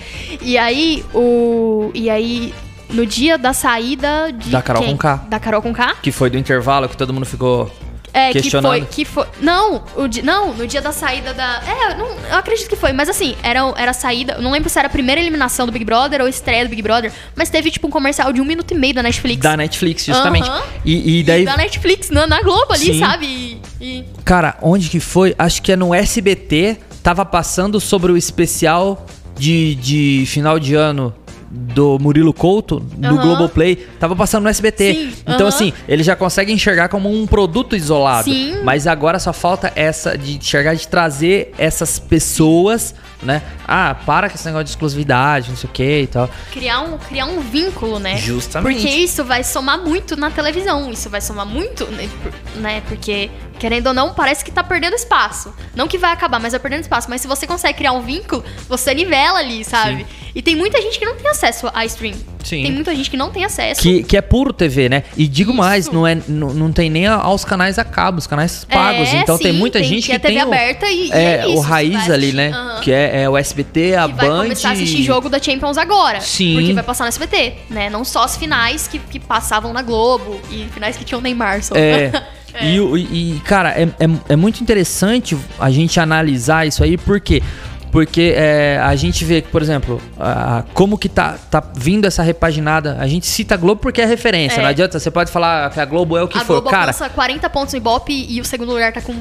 E aí, o. E aí, no dia da saída de. Da Carol quem? Conká. Da Carol Conká. que foi do intervalo que todo mundo ficou. É, que foi, que foi. Não, o di- não, no dia da saída da. É, eu, não, eu acredito que foi, mas assim, era, era a saída. Não lembro se era a primeira eliminação do Big Brother ou estreia do Big Brother, mas teve tipo um comercial de um minuto e meio da Netflix. Da Netflix, justamente. Aham. E, e E daí, da Netflix, na, na Globo ali, Sim. sabe? E, e- cara, onde que foi? Acho que é no SBT. Tava passando sobre o especial de, de final de ano do Murilo Couto, do Aham. Globoplay. Tava passando no SBT. Sim, Então, aham. assim, ele já consegue enxergar como um produto isolado. Sim. Mas agora só falta essa de enxergar, de trazer essas pessoas, né? Ah, para com esse negócio de exclusividade, não sei o que e tal. criar, um, criar um vínculo, né? Justamente. Porque isso vai somar muito na televisão. Isso vai somar muito, né? né? Porque, querendo ou não, parece que tá perdendo espaço. Não que vai acabar, mas vai perdendo espaço. Mas se você consegue criar um vínculo, você nivela ali, sabe? E tem muita gente que não tem acesso a stream. Sim. Tem muita gente que não tem acesso. Que, que é puro TV, né? E digo Isso. mais, não, é, não, não tem nem aos canais a cabo, os canais pagos. É, então tem sim, muita tem- gente tem que a TV tem o, aberta e- e é, é o isso, raiz você vai ali, né? Aham. Que é, é o SBT, a que vai Band. começar a assistir jogo da Champions agora. Sim. Porque vai passar no SBT, né? Não só as finais que, que passavam na Globo e finais que tinham Neymar só. É. E, o- e, cara, é, é, é muito interessante a gente analisar isso aí, por quê? Porque é, a gente vê por exemplo, a- como que tá, tá vindo essa repaginada. A gente cita a Globo porque é referência. É. Não adianta, você pode falar que a Globo é o que a for. Globo Cara, alcança 40 pontos no Ibope e o segundo lugar tá com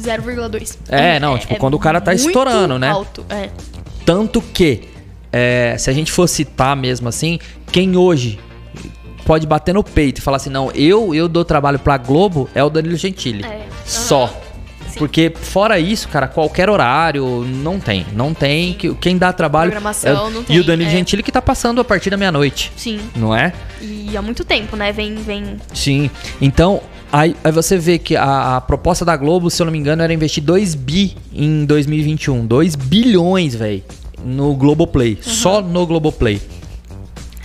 0,2. É, não, tipo, quando o cara tá estourando, né? alto, é. Tanto que, é, se a gente for citar mesmo assim, quem hoje pode bater no peito e falar assim, não, eu eu dou trabalho pra Globo é o Danilo Gentili. É. Só. Aham. Sim. Porque fora isso, cara, qualquer horário não tem. Não tem. Que, quem dá trabalho. Programação é não E tem, o Danilo é. Gentili que tá passando a partir da meia-noite. Sim. Não é? E há muito tempo, né? Vem, vem. Sim. Então, aí, aí você vê que a, a proposta da Globo, se eu não me engano, era investir 2 bi em 2021. 2 bilhões, velho, no Globoplay. Uhum. Só no Globoplay.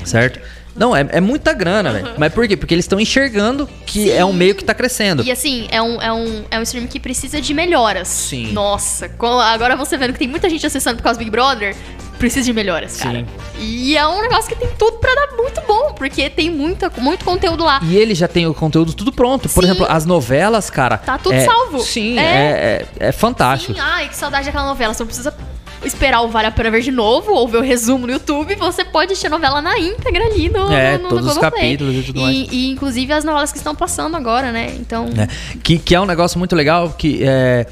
Certo? Não, é, é muita grana, velho. Mas por quê? Porque eles estão enxergando que é um meio que tá crescendo. E assim, é um, é, um, é um stream que precisa de melhoras. Sim. Nossa, agora você vendo que tem muita gente acessando por causa do Big Brother, precisa de melhoras, cara. Sim. E é um negócio que tem tudo pra dar muito bom, porque tem muita, muito conteúdo lá. E ele já tem o conteúdo tudo pronto. Por Sim. exemplo, as novelas, cara. Tá tudo é- salvo. Sim, É. é, é, é fantástico. Sim, ai, que saudade daquela novela. Você não precisa esperar o Vale a Pena Ver de novo ou ver o resumo no YouTube. Você pode assistir a novela na íntegra ali no, É, no, no todos os Globoplay. capítulos e tudo mais. E inclusive as novelas que estão passando agora, né? Então, né? Que, que é um negócio muito legal que é,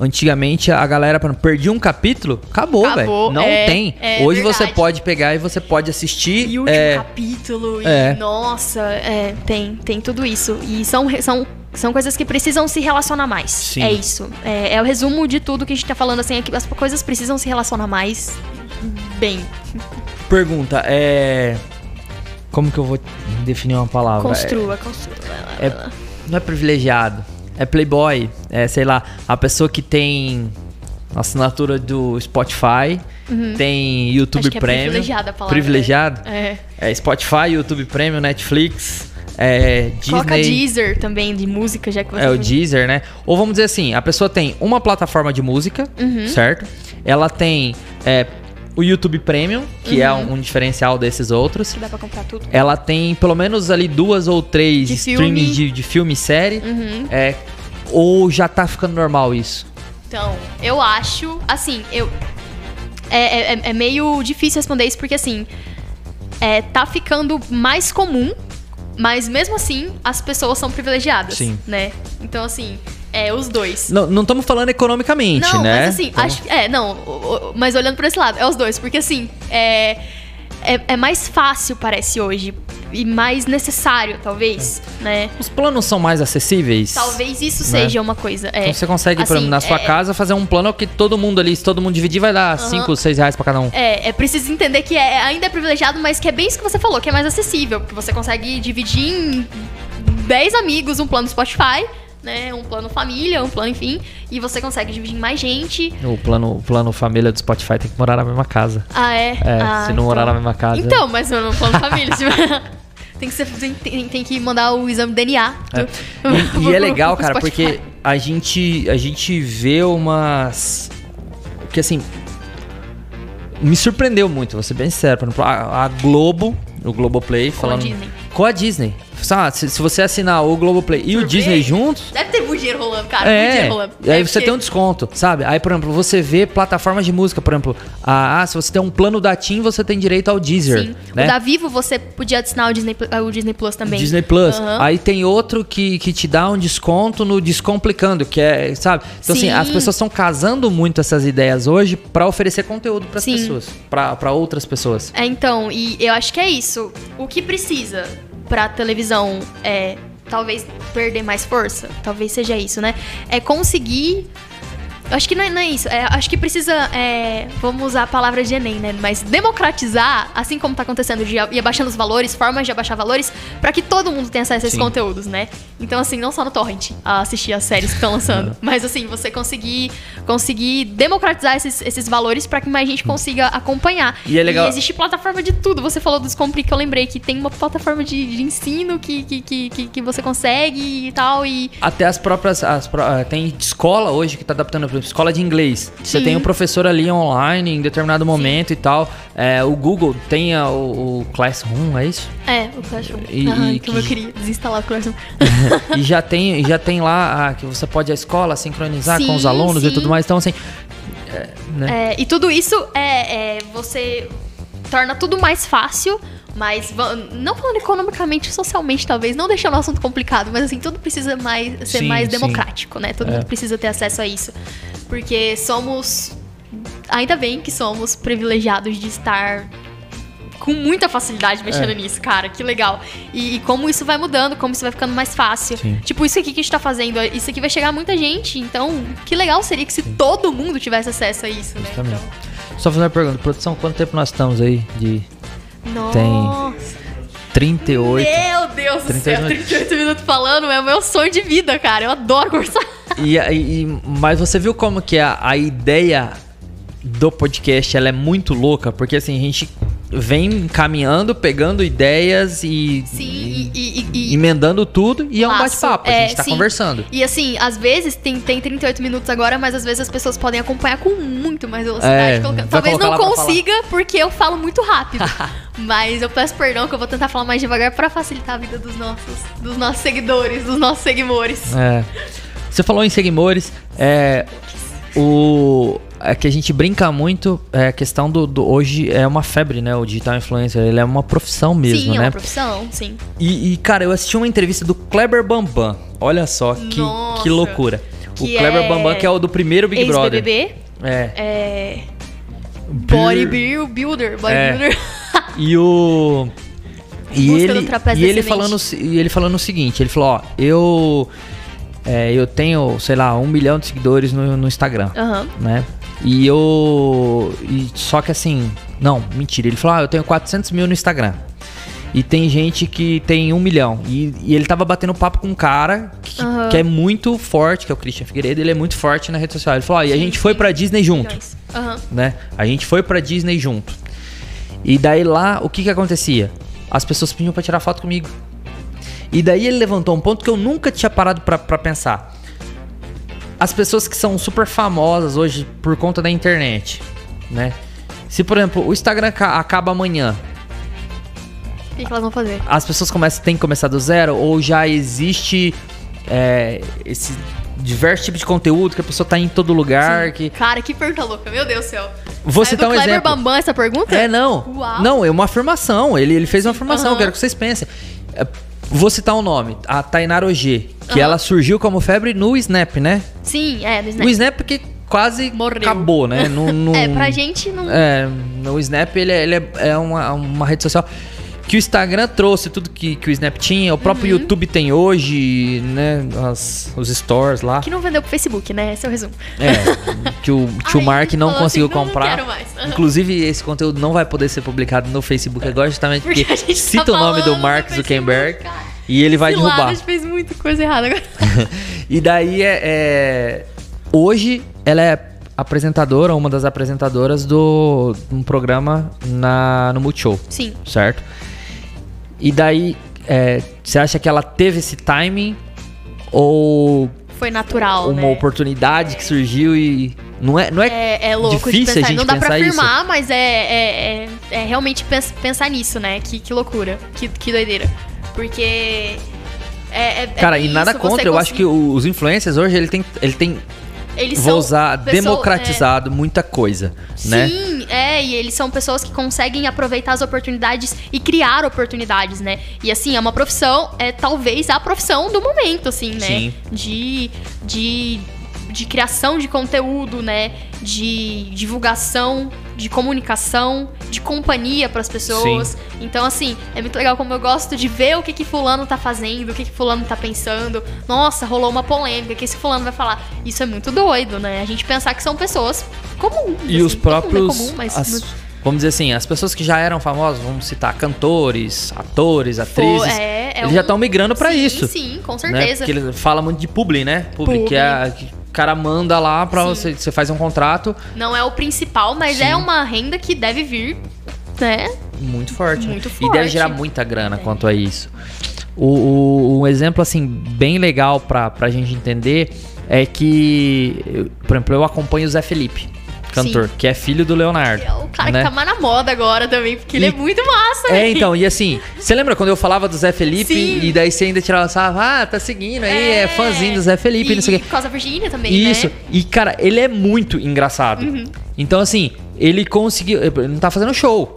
antigamente a galera perdia um capítulo, acabou, Acabou, velho. Não é, tem. é Hoje você pode pegar e você pode assistir. E o último é, capítulo, e é. nossa, é, tem, tem tudo isso. E são, são, são coisas que precisam se relacionar mais. Sim. É isso. É, é o resumo de tudo que a gente tá falando, assim, é que as coisas precisam se relacionar mais bem. Pergunta, é. Como que eu vou definir uma palavra? Construa, construa. vai lá, É- vai lá. não é privilegiado. É Playboy, é, sei lá, a pessoa que tem assinatura do Spotify, tem YouTube Uhum. Acho que é Premium. privilegiada a palavra, Privilegiado? É. É Spotify, YouTube Premium, Netflix, é, Coloca Disney. Deezer também de música, já que você É o Deezer, né? Ou vamos dizer assim, a pessoa tem uma plataforma de música, Uhum. certo? Ela tem é, o YouTube Premium, que é Uhum. um, um diferencial desses outros. que dá pra comprar tudo. Ela tem pelo menos ali duas ou três De streamings filme. de, de filme e série. Uhum. É, ou já tá ficando normal isso? Então, eu acho, assim, eu. É, é- é meio difícil responder isso, porque assim. É, tá ficando mais comum, mas mesmo assim, as pessoas são privilegiadas. Sim. Né? Então, assim, é os dois. Não estamos falando economicamente, Não, né? mas assim, Tamo- acho, é, não, mas olhando por esse lado, é os dois, porque assim, é, é, é mais fácil, parece hoje, e mais necessário, talvez, né? Os planos são mais acessíveis? Talvez isso Né? seja uma coisa. É, Então você consegue, por assim, exemplo, na sua é- casa, fazer um plano que todo mundo ali, se todo mundo dividir, vai dar 5, 6 reais pra cada um. É, é preciso entender que é, ainda é privilegiado, mas que é bem isso que você falou, que é mais acessível, porque você consegue dividir em 10 amigos um plano Spotify, né? Um plano família, um plano, enfim, e você consegue dividir em mais gente. O plano, o plano família do Spotify tem que morar na mesma casa. Ah, é? É, Ah, se não morar na mesma casa. Então, mas no plano família, tipo, tem que ser, tem, tem- que mandar o exame DNA. É. do- E, e é legal, cara, porque a gente, a gente vê umas. Que assim. Me surpreendeu muito, vou ser bem sincero. Por exemplo, a, a Globo, o Globoplay, Com a falando. Disney. Com a Disney. Sabe, se, se você assinar o Globoplay e o Por Disney ver? juntos. Deve ter dinheiro rolando, cara. É, rolando. e aí você porque- tem um desconto, sabe? Aí, por exemplo, você vê plataformas de música, por exemplo, ah, ah, se você tem um plano da TIM, você tem direito ao Deezer, Sim. né? O da Vivo você podia assinar o Disney, o Disney Plus também. Disney Plus. Aham. Aí tem outro que, que te dá um desconto no Descomplicando, que é, sabe? Então, assim, Sim. as pessoas estão casando muito essas ideias hoje pra oferecer conteúdo pras Sim. pessoas, pra outras pessoas. É, então, e eu acho que é isso. O que precisa pra televisão é talvez perder mais força, talvez seja isso, né? É conseguir. Acho que não é, não é isso. É, acho que precisa. é, vamos usar a palavra de Enem, né? Mas democratizar, assim como tá acontecendo, de ir abaixando os valores, formas de abaixar valores, pra que todo mundo tenha acesso a esses Sim. conteúdos, né? Então, assim, não só no Torrent a assistir as séries que estão lançando, mas assim, você conseguir, conseguir democratizar esses, esses valores pra que mais gente consiga acompanhar. E é legal- existe plataforma de tudo. Você falou do Descomplica, eu lembrei que tem uma plataforma de, de ensino que, que, que, que, que você consegue e tal. E Até as próprias. As, ah, tem escola hoje que tá adaptando, escola de inglês. Você Sim. tem o professor ali online em determinado momento e tal. É, o Google tem a- o, o Classroom, é isso? é, o Classroom. E- Aham, e como eu que- queria desinstalar o Classroom. e já tem, já tem lá ah, que você pode a escola sincronizar com os Sim, alunos e sim. tudo mais. Então, assim. é, né? É, e tudo isso é, é, você torna tudo mais fácil, mas não falando economicamente, socialmente talvez, não deixando o assunto complicado, mas assim, tudo precisa mais ser Sim, mais sim. democrático, né? Todo É. mundo precisa ter acesso a isso. Porque somos ainda bem que somos privilegiados de estar com muita facilidade mexendo É. nisso, cara. Que legal. E, e como isso vai mudando, como isso vai ficando mais fácil. Sim. Tipo, isso aqui que a gente tá fazendo, isso aqui vai chegar a muita gente. Então, que legal seria que se todo mundo tivesse acesso a isso, né? Justamente. Então, Só fazer uma pergunta, produção, quanto tempo nós estamos aí de nossa. 38? Meu Deus do 38 céu, minutos. 38 minutos falando é o meu sonho de vida, cara. Eu adoro conversar. E- e- mas você viu como que a, a ideia do podcast ela é muito louca? Porque assim, a gente vem caminhando, pegando ideias e, Sim, e- e, e, emendando tudo e é um Laço. bate-papo. a É, gente tá sim. conversando. E assim, às vezes tem, tem 38 minutos agora, mas às vezes as pessoas podem acompanhar com muito mais velocidade. É, colocando. Talvez não consiga, porque eu falo muito rápido. mas eu peço perdão que eu vou tentar falar mais devagar pra facilitar a vida dos nossos, dos nossos seguidores, dos nossos seguidores. É. Você falou em seguidores, é o é que a gente brinca muito é a questão do, do- hoje é uma febre, né? O digital influencer, ele é uma profissão mesmo, sim, é né? uma profissão, sim. E, e, cara, eu assisti uma entrevista do Kleber Bambam. Olha só que, Nossa. que loucura. O Que Kleber é Bambam, que é o do primeiro Big Brother. É. é... Bodybuilder, bodybuilder. E o. E ele, e ele falando o e ele falando o seguinte, ele falou, ó, eu é, eu tenho, sei lá, um milhão de seguidores no, no Instagram, Aham. né? E eu e só que assim, não, mentira. Ele falou, ah, eu tenho 400 mil no Instagram. E tem gente que tem um milhão. E, e ele tava batendo papo com um cara que, Aham. que é muito forte, que é o Christian Figueiredo, ele é muito forte na rede social. Ele falou, ó, e a gente foi pra Disney junto. Aham. né? A gente foi pra Disney junto. E daí lá, o que que acontecia? As pessoas pediam pra tirar foto comigo. E daí ele levantou um ponto que eu nunca tinha parado pra, pra pensar. As pessoas que são super famosas hoje por conta da internet, né? Se, por exemplo, o Instagram ca- acaba amanhã, O que, que elas vão fazer? as pessoas começam, têm que começar do zero ou já existe é, esse diversos tipos de conteúdo que a pessoa tá em todo lugar, que Cara, que pergunta louca, meu Deus do céu. Vou é citar um exemplo. Bambam essa pergunta? É, não. Uau. Não, é uma afirmação. Ele, ele fez uma afirmação, eu quero que vocês pensem. Vou citar um nome, a Tainara Ogê, que ela surgiu como febre no Snap, né? Sim, é, do Snap. O Snap que quase Morreu. acabou, né? No, no- É, pra gente não. É, no Snap ele, é, ele é, é uma, uma rede social que o Instagram trouxe tudo que, que o Snap tinha, o próprio Uhum. YouTube tem hoje, né? As, os stores lá. Que não vendeu pro Facebook, né? Esse é o resumo. É, que o, que o Mark não falou conseguiu assim, "Não, não comprar. quero mais." Inclusive, esse conteúdo não vai poder ser publicado no Facebook agora, justamente porque, Porque gente cita tá o nome do Mark Zuckerberg cara. e ele vai derrubar. A gente fez muita coisa errada agora. E daí é, é- Hoje ela é apresentadora, uma das apresentadoras do um programa na, no Multishow, Sim. certo? E daí, é, você acha que ela teve esse timing? Ou Foi natural, uma né? oportunidade que surgiu e. Não é, não é, É, é louco difícil de a pensar. gente Não dá pra pensar isso. afirmar, mas é, é, é, é realmente pens- pensar nisso, né? Que, que loucura. Que, que doideira. Porque. É, é- Cara, é e nada isso, contra, eu acho que conseguir- os influencers hoje ele tem, ele tem Eles vou são usar pessoas- democratizado muita coisa, né? Sim, é, e eles são pessoas que conseguem aproveitar as oportunidades e criar oportunidades, né? E assim, é uma profissão, é talvez a profissão do momento, assim, né? Sim. De, de, de criação de conteúdo, né? De divulgação, de comunicação, de companhia pras pessoas. Então, assim, é muito legal como eu gosto de ver o que que fulano tá fazendo, o que que fulano tá pensando. Nossa, rolou uma polêmica, o que esse fulano vai falar? Isso é muito doido, né? A gente pensar que são pessoas comuns. E assim. os mundo é próprios. comum, mas as- vamos dizer assim, as pessoas que já eram famosas, vamos citar cantores, atores, atrizes, é- é eles um- já estão migrando pra sim, isso. Sim, com Né? certeza. Porque ele fala muito de publi, né? Publi, Publi. que é o cara manda lá pra Sim. você, você faz um contrato Não é o principal, mas Sim. é uma renda que deve vir, né? muito forte. né? Muito E deve forte. gerar muita grana Deve. quanto a isso. O, o- um exemplo, assim, bem legal pra, pra gente entender é que, por exemplo, eu acompanho o Zé Felipe, cantor, Sim. que é filho do Leonardo. É o cara né? que tá mais na moda agora também, porque ele E- é muito massa, É, velho. então, e assim, você lembra quando eu falava do Zé Felipe Sim. e daí você ainda tirava sarro, ah, tá seguindo aí, é, fãzinho do Zé Felipe, e, não sei o quê. por causa da Virgínia também, Isso, né? e cara, ele é muito engraçado. Uhum. Então, assim, ele conseguiu. Ele não tá fazendo show.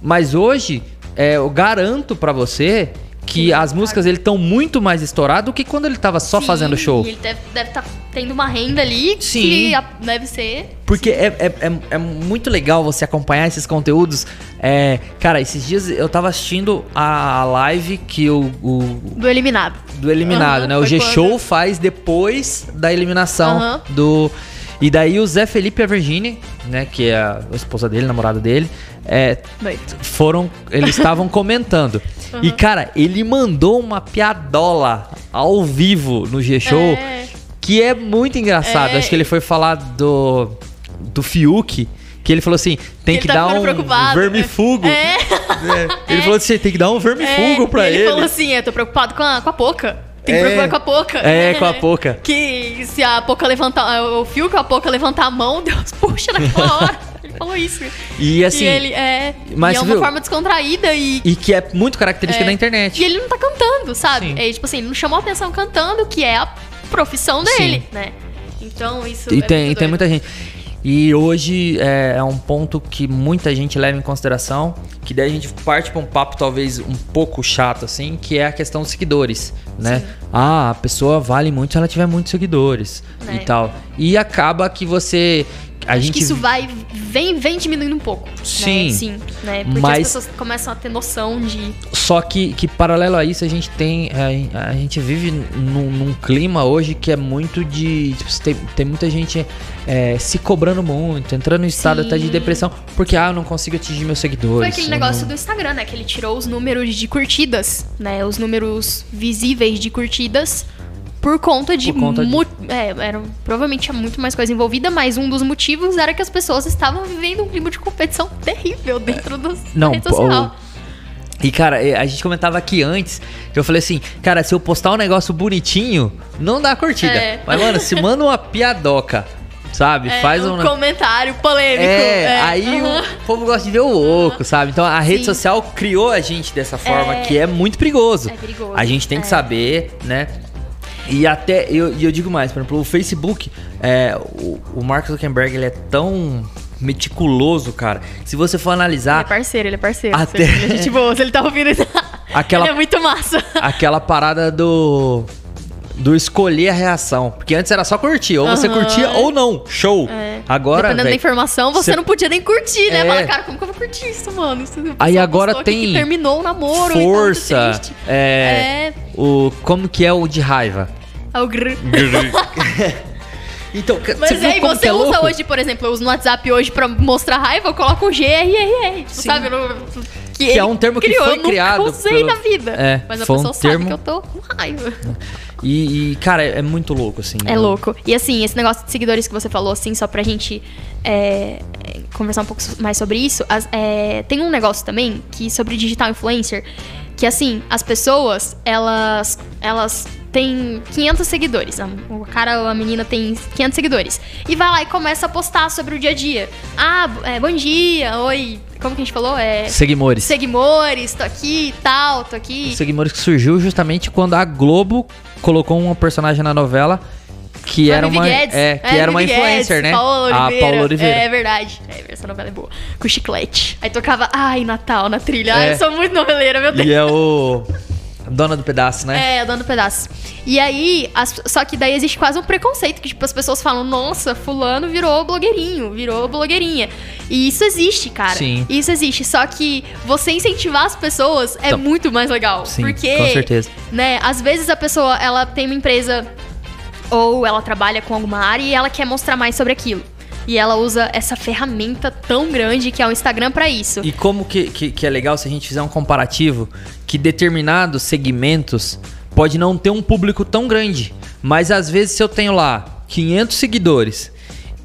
Mas hoje, é, eu garanto pra você que as músicas dele estão muito mais estouradas do que quando ele tava só Sim, fazendo show. Ele deve estar tendo uma renda ali Sim. que deve ser. Porque é, é, é, é muito legal você acompanhar esses conteúdos. É, cara, esses dias eu tava assistindo a live que o, o- Do eliminado. do eliminado, Aham, né? O G-Show quando- faz depois da eliminação Aham. do. E daí o Zé Felipe e a Virginia, né? Que é a esposa dele, namorada dele, é, foram. Eles estavam comentando. E, cara, ele mandou uma piadola ao vivo no G-Show É. que é muito engraçado. É. Acho que ele foi falar do. do Fiuk. Que ele falou assim: tem Ele que tá dar um vermifugo. É. É, Ele falou assim: tem que dar um vermifugo É, pra ele. ele. falou assim: eu tô preocupado com a, com a Poca. Tem que É. preocupar com a Poca. É, com a Poca. Que se a Poca levantar. O fio que a Poca levantar a mão, Deus puxa naquela hora. ele falou isso. E assim. e ele é. mas é uma viu? forma descontraída e. E que é muito característica É. da internet. E ele não tá cantando, sabe? Sim. É tipo assim, ele não chamou atenção cantando, que é a profissão dele, Sim. né? Então isso. E é tem, tem muita gente. E hoje é, é um ponto que muita gente leva em consideração, que daí a gente parte para um papo talvez um pouco chato assim, que é a questão dos seguidores, né? Sim. Ah, a pessoa vale muito se ela tiver muitos seguidores É. e tal. E acaba que você a Acho gente que isso vai. Vem, vem diminuindo um pouco. Sim. Né? Sim, né? Porque Mas- as pessoas começam a ter noção de. Só que, que paralelo a isso, a gente tem. A, a gente vive num, num clima hoje que é muito de. Tipo, tem, tem muita gente é, se cobrando muito, entrando em estado Sim. até de depressão, porque ah, eu não consigo atingir meus seguidores. Foi aquele negócio não- do Instagram, né? Que ele tirou os números de curtidas, né? Os números visíveis de curtidas por conta de. Por conta de- é, era, provavelmente tinha muito mais coisa envolvida, mas um dos motivos era que as pessoas estavam vivendo um clima de competição terrível dentro da Não, rede social. E, cara, eh, a gente comentava aqui antes, que eu falei assim, cara, se eu postar um negócio bonitinho, não dá curtida. É. Mas, mano, se manda uma piadoca, sabe? É, Faz um um... comentário polêmico. É, aí aham. o povo gosta de ver o louco, sabe? Então a rede Sim. social criou a gente dessa forma É. que é muito perigoso. É perigoso, A gente tem que é. saber, né? E até, eu, eu digo mais, por exemplo, o Facebook, é, o, o Mark Zuckerberg, ele é tão meticuloso, cara. Se você for Ele é analisar parceiro, ele é parceiro. Até- Ele é gente boa, se ele tá ouvindo isso. Aquela- Ele é muito massa. aquela parada do do escolher a reação, porque antes era só curtir, ou você Aham. curtia ou não. Show. É. Agora, Dependendo da velho, informação, você cê- não podia nem curtir, né? É. Fala, cara, como que eu vou curtir isso, mano? Isso- Aí agora tem Que terminou o namoro. tá muito força, triste. é, É. o como que é o de raiva. É o gr... Então, Mas viu aí como que você é usa louco? hoje, por exemplo, eu uso no WhatsApp hoje pra mostrar raiva, eu coloco um GRR, tipo, Sim. sabe? Eu não- Que é um termo que criou, foi eu criado Nunca usei pelo- na vida. É, mas a foi um pessoa termo- sabe que eu tô com raiva. E, e, cara, é, é muito louco, assim. É louco. E assim, esse negócio de seguidores que você falou, assim, só pra gente é, é, conversar um pouco mais sobre isso, as- é, tem um negócio também que sobre digital influencer, que assim, as pessoas, elas, elas têm 500 seguidores. A- O cara ou a menina tem 500 seguidores. E vai lá e começa a postar sobre o dia a dia. Ah, é, bom dia, oi. Como que a gente falou? É. Seguimores. Seguimores, tô aqui e tal, tô aqui. Seguimores que surgiu justamente quando a Globo colocou uma personagem na novela que a era uma Guedes. é, que É, era uma influencer, Guedes, né? Paola A Oliveira. Paula Oliveira. É verdade. É, essa novela é boa. Com chiclete. Aí tocava, ai, Natal, na trilha. Ai, É. eu sou muito noveleira, meu Deus. E é o dona do pedaço, né? É, eu dando pedaço. E aí, as- só que daí existe quase um preconceito, que tipo, as pessoas falam, nossa, fulano virou blogueirinho, virou blogueirinha. E isso existe, cara. Sim. Isso existe. Só que você incentivar as pessoas é Então, muito mais legal. sim, porque, com certeza. né, às vezes a pessoa, ela tem uma empresa ou ela trabalha com alguma área e ela quer mostrar mais sobre aquilo. E ela usa essa ferramenta tão grande que é o Instagram pra isso. E como que, que, que é legal se a gente fizer um comparativo que determinados segmentos pode não ter um público tão grande, mas às vezes se eu tenho lá 500 seguidores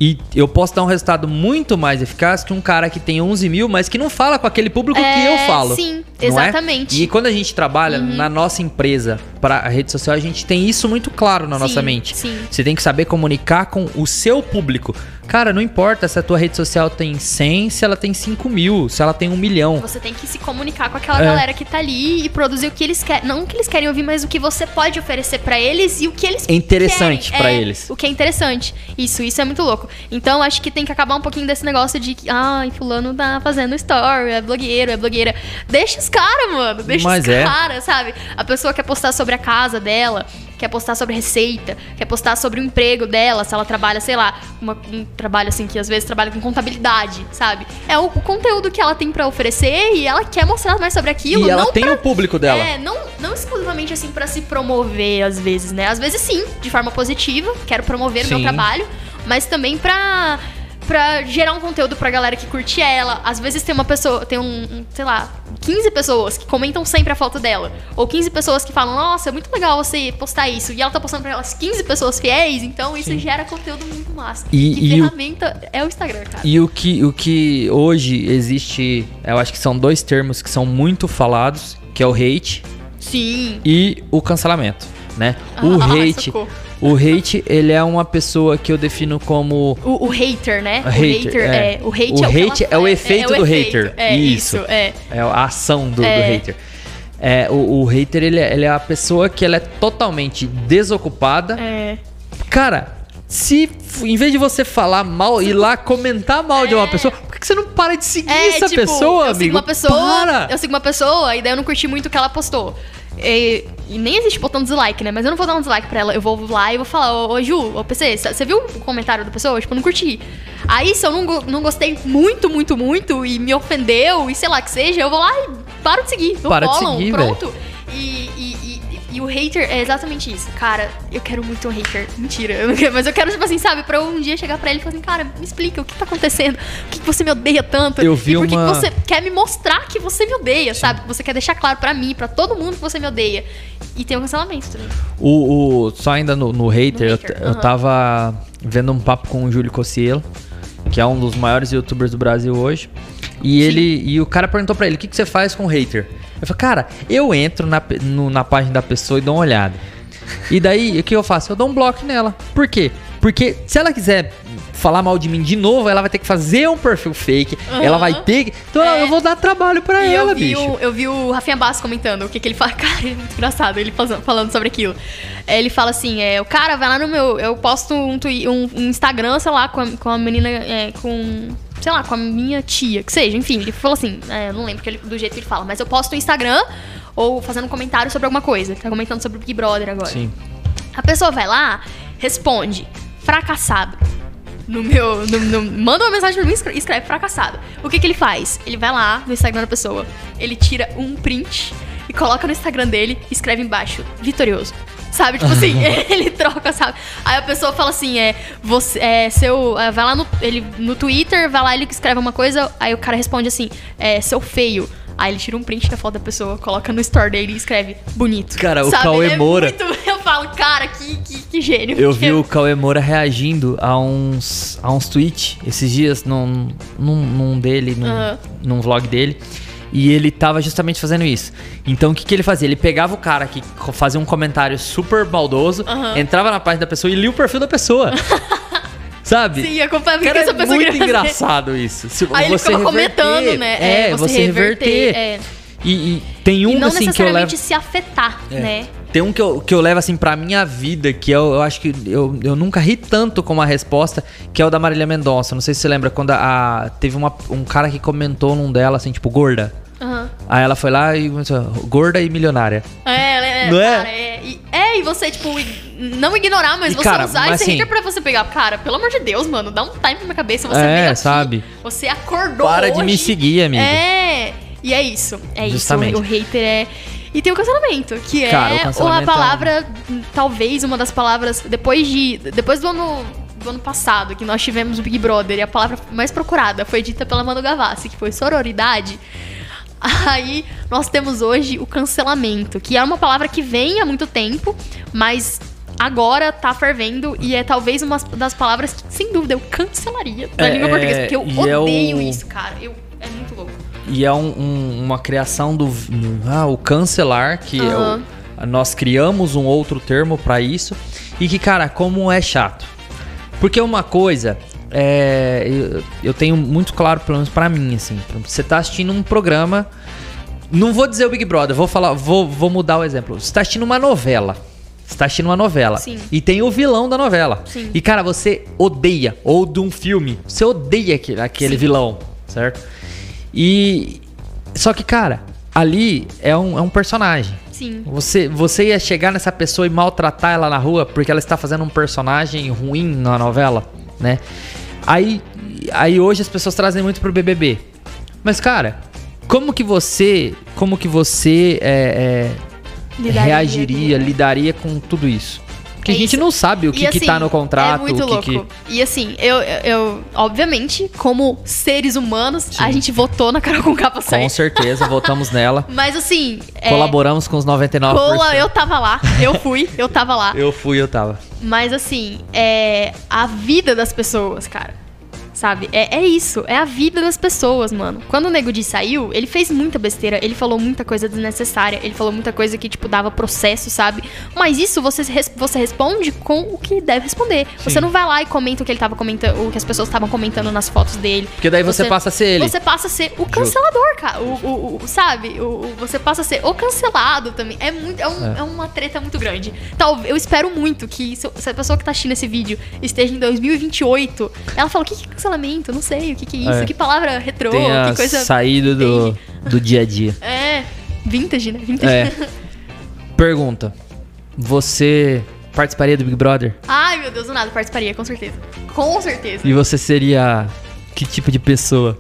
e eu posso dar um resultado muito mais eficaz que um cara que tem 11 mil, mas que não fala com aquele público que É, eu falo. sim, é? exatamente. Uhum. E quando a gente trabalha na nossa empresa para a rede social, a gente tem isso muito claro na nossa Sim, mente. sim. Você tem que saber comunicar com o seu público. Cara, não importa se a tua rede social tem 100, se ela tem 5 mil, se ela tem um milhão. Você tem que se comunicar com aquela É. galera que tá ali e produzir o que eles querem. Não o que eles querem ouvir, mas o que você pode oferecer pra eles e o que eles É interessante pra É, eles. O que é interessante. Isso, isso é muito louco. Então, acho que tem que acabar um pouquinho desse negócio de que, ai, fulano tá fazendo story, é blogueiro, é blogueira. Deixa os caras, mano. Deixa Mas os é. caras, sabe? A pessoa quer postar sobre a casa dela, quer postar sobre receita, quer postar sobre o emprego dela, se ela trabalha, sei lá, uma- um trabalho assim que às vezes trabalha com contabilidade, sabe? É o, o conteúdo que ela tem pra oferecer e ela quer mostrar mais sobre aquilo. E ela não tem pra- o público dela. É, não, não exclusivamente assim pra se promover às vezes, né? Às vezes sim, de forma positiva, quero promover o meu trabalho, mas também pra pra gerar um conteúdo pra galera que curte ela. Às vezes tem uma pessoa, tem um, um, sei lá, 15 pessoas que comentam sempre a foto dela, ou 15 pessoas que falam: "Nossa, é muito legal você postar isso". E ela tá postando pra elas 15 pessoas fiéis, então isso gera conteúdo muito massa. E- que e o- ferramenta é o Instagram, cara. E o que, o que hoje existe, eu acho que são dois termos que são muito falados, que é o hate Sim. e o cancelamento, né? O Ah, hate, socorro. o hate, ele é uma pessoa que eu defino como O, o hater, né? O O hater, hater, é. é. O hate O é o, hate ela é o efeito do hater. É Isso. isso, é. é a ação do, do É. hater. É, o, o hater, ele é, ele é a pessoa que ela é totalmente desocupada. É. Cara, se em vez de você falar mal, ir lá comentar mal de uma pessoa, por que que você não para de seguir É, essa tipo, pessoa, eu amigo? sigo uma pessoa, Para! eu sigo uma pessoa e daí eu não curti muito o que ela postou. E, e nem existe botão dislike, né? Mas eu não vou dar um dislike pra ela. Eu vou lá e vou falar, ô, ô Ju, ô PC, você viu o comentário da pessoa? Tipo, eu não curti. Aí, se eu não, go- não gostei muito, muito, muito e me ofendeu, e sei lá que seja, eu vou lá e paro de seguir. Dou Para de follow, seguir, pronto. E, e- e- o hater é exatamente isso. Cara, eu quero muito um hater. Mentira, eu não quero, mas eu quero, tipo assim, sabe, pra eu um dia chegar pra ele e falar assim, cara, me explica o que tá acontecendo, por que que você me odeia tanto? Eu vi e por que uma- que você quer me mostrar que você me odeia, sabe? Que você quer deixar claro pra mim, pra todo mundo que você me odeia. E tem o cancelamento também. O, o- só ainda no, no hater, No eu, hater, eu aham. tava vendo um papo com o Júlio Cossielo, que é um dos maiores youtubers do Brasil hoje. E ele e o cara perguntou pra ele: o que, que você faz com o hater? Eu falei, cara, eu entro na, no- na página da pessoa e dou uma olhada. E daí, o que eu faço? Eu dou um bloco nela. Por quê? Porque se ela quiser falar mal de mim de novo, ela vai ter que fazer um perfil fake. Aham. Ela vai ter que. Então É. eu vou dar trabalho pra E ela, eu vi, bicho. o, eu vi o Rafinha Bass comentando o que, que ele fala. Cara, é muito engraçado ele falando sobre aquilo. É, Ele fala assim: é, o cara vai lá no meu. Eu posto um, twi- um, um Instagram, sei lá, com a, com a menina. é, com. Sei lá, com a minha tia, que seja. Enfim, ele falou assim: é, eu não lembro ele- do jeito que ele fala, mas eu posto no Instagram ou fazendo um comentário sobre alguma coisa. Tá comentando sobre o Big Brother agora. Sim. A pessoa vai lá, responde, fracassado. No meu. no- no- manda uma mensagem pra mim e escre- escreve fracassado. O que, que ele faz? Ele vai lá no Instagram da pessoa, ele tira um print e coloca no Instagram dele e escreve embaixo, vitorioso. Sabe? Tipo assim, ele troca, sabe? Aí a pessoa fala assim, é. Você. É, seu. é, vai lá no, ele, no Twitter, vai lá, ele escreve uma coisa, aí o cara responde assim, é, seu feio. Aí ele tira um print da foto da pessoa, coloca no store dele e escreve bonito. Cara, o? Cauê é Moura- muito- eu falo, cara, que, que, que gênio. Eu vi o Cauê Moura reagindo a uns, a uns tweets esses dias num, num, num dele, num, Aham. num vlog dele. E ele tava justamente fazendo isso. Então o que, que ele fazia? Ele pegava o cara que fazia um comentário super baldoso, Aham. entrava na página da pessoa e lia o perfil da pessoa. Sabe? Sim, acompanha o que Cara, essa é pessoa muito queria fazer. engraçado isso. Se Aí ele você ficava reverter, comentando, né? É, você, reverter. é. E, e tem um e não assim que eu necessariamente levo. se afetar, É. né? Tem um que eu, que eu levo assim pra minha vida, que eu, eu acho que eu, eu nunca ri tanto com a resposta, que é o da Marília Mendonça. Não sei se você lembra quando a, a- teve uma, um cara que comentou num dela, assim, tipo, gorda. Aham. Aí ela foi lá e começou, gorda e milionária. É, ela é, Não é? cara, é, e, é, e você, tipo, não ignorar, mas E, você cara, usar mas esse assim- hater pra você pegar. Cara, pelo amor de Deus, mano, dá um time na minha cabeça. Você É, veio aqui, sabe? Você acordou Para de hoje. me seguir, amigo. É, e é isso. É Justamente. isso. O hater é. E tem o cancelamento, que Cara, o é cancelamento uma palavra, talvez uma das palavras, depois de. Depois do ano. Do ano passado, que nós tivemos o Big Brother, e a palavra mais procurada foi dita pela Manu Gavassi, que foi sororidade. Aí nós temos hoje o cancelamento, que é uma palavra que vem há muito tempo, mas agora tá fervendo e é talvez uma das palavras que, sem dúvida, eu cancelaria da É, língua portuguesa, porque eu e é odeio o- isso, cara. Eu, é muito louco. E é um- um- uma criação do. Ah, o cancelar, que é o- nós criamos um outro termo pra isso. E que, cara, como é chato. Porque uma coisa. É, eu, eu tenho muito claro, pelo menos pra mim, assim. Você tá assistindo um programa. Não vou dizer o Big Brother, vou falar, vou, vou mudar o exemplo. Você tá assistindo uma novela. Você tá assistindo uma novela. Sim. E tem o vilão da novela. Sim. E, cara, você odeia. Ou de um filme. Você odeia aquele, aquele Sim. vilão, certo? E. Só que, cara, ali é um, é um personagem. Sim. Você, você ia chegar nessa pessoa e maltratar ela na rua porque ela está fazendo um personagem ruim na novela, né? Aí, aí hoje as pessoas trazem muito pro BBB. Mas, cara, como que você, como que você é, é, Lidaria reagiria, com- lidaria com tudo isso? Porque É a gente isso. não sabe o que, E, que assim, tá no contrato, É muito o que louco. que... E assim, eu, eu, obviamente, como seres humanos, a Sim. gente votou na Carol com capa Com certeza, votamos nela. Mas assim. é, Colaboramos com os 99%. Cola, eu tava lá. Eu fui, eu tava lá. Eu fui, eu tava. Mas assim, é a vida das pessoas, cara. Sabe? É, é isso, é a vida das pessoas, mano. Quando o Nego Di saiu, ele fez muita besteira, ele falou muita coisa desnecessária, ele falou muita coisa que, tipo, dava processo, sabe? Mas isso você, res- você responde com o que deve responder. Você Sim. não vai lá e comenta o que ele tava comentando, o que as pessoas estavam comentando nas fotos dele. Porque daí você, passa a ser ele. Você passa a ser o cancelador, cara. O, o- o- sabe? O, você passa a ser o cancelado também. É, muito, é, um- É. é uma treta muito grande. Tal, eu espero muito que se, se a pessoa que tá assistindo esse vídeo esteja em 2028, ela fala: o que, que é cancelamento? Não sei, o que, que é isso? É. Que palavra retrô? Tem Que coisa. saída do, do dia a dia. É. Vintage, né? Vintage. É. Pergunta. Você participaria do Big Brother? Ai, meu Deus, do nada, participaria, com certeza. Com certeza. E você seria que tipo de pessoa?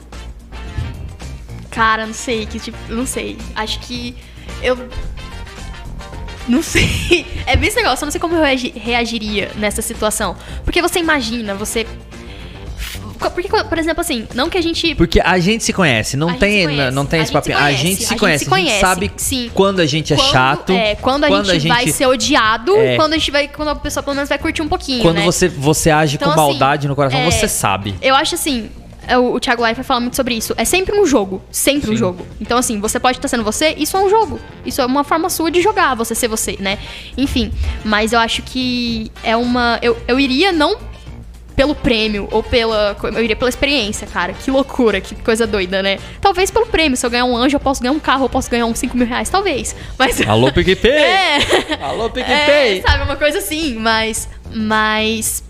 Cara, não sei, que tipo, não sei. Acho que eu Não sei. É bem esse negócio, eu não sei como eu reagi- reagiria nessa situação. Porque você imagina, você. Porque, por exemplo, assim, não que a gente. Porque a gente se conhece, não A gente tem, conhece, não tem a esse gente se papinho. A gente se a gente conhece, a gente sabe sim. quando a gente é quando- chato. É, quando a, gente, vai ser odiado, É. quando a gente vai. Quando a pessoa pelo menos vai curtir um pouquinho. Quando né? você, você age Então, com assim, maldade no coração, é, você sabe. Eu acho assim. é, O, o Thiago Leifert fala muito sobre isso. É sempre um jogo. Sempre um Sim. jogo. Então, assim, você pode estar sendo você, isso é um jogo. Isso é uma forma sua de jogar, você ser você, né? Enfim. Mas eu acho que é uma. Eu, eu iria não pelo prêmio ou pela. Eu iria pela experiência, cara. Que loucura, que coisa doida, né? Talvez pelo prêmio. Se eu ganhar um anjo, eu posso ganhar um carro, eu posso ganhar uns 5 mil reais, talvez. Mas. Alô, PicPay! É. Alô, PicPay! É, sabe, uma coisa assim, mas. Mas.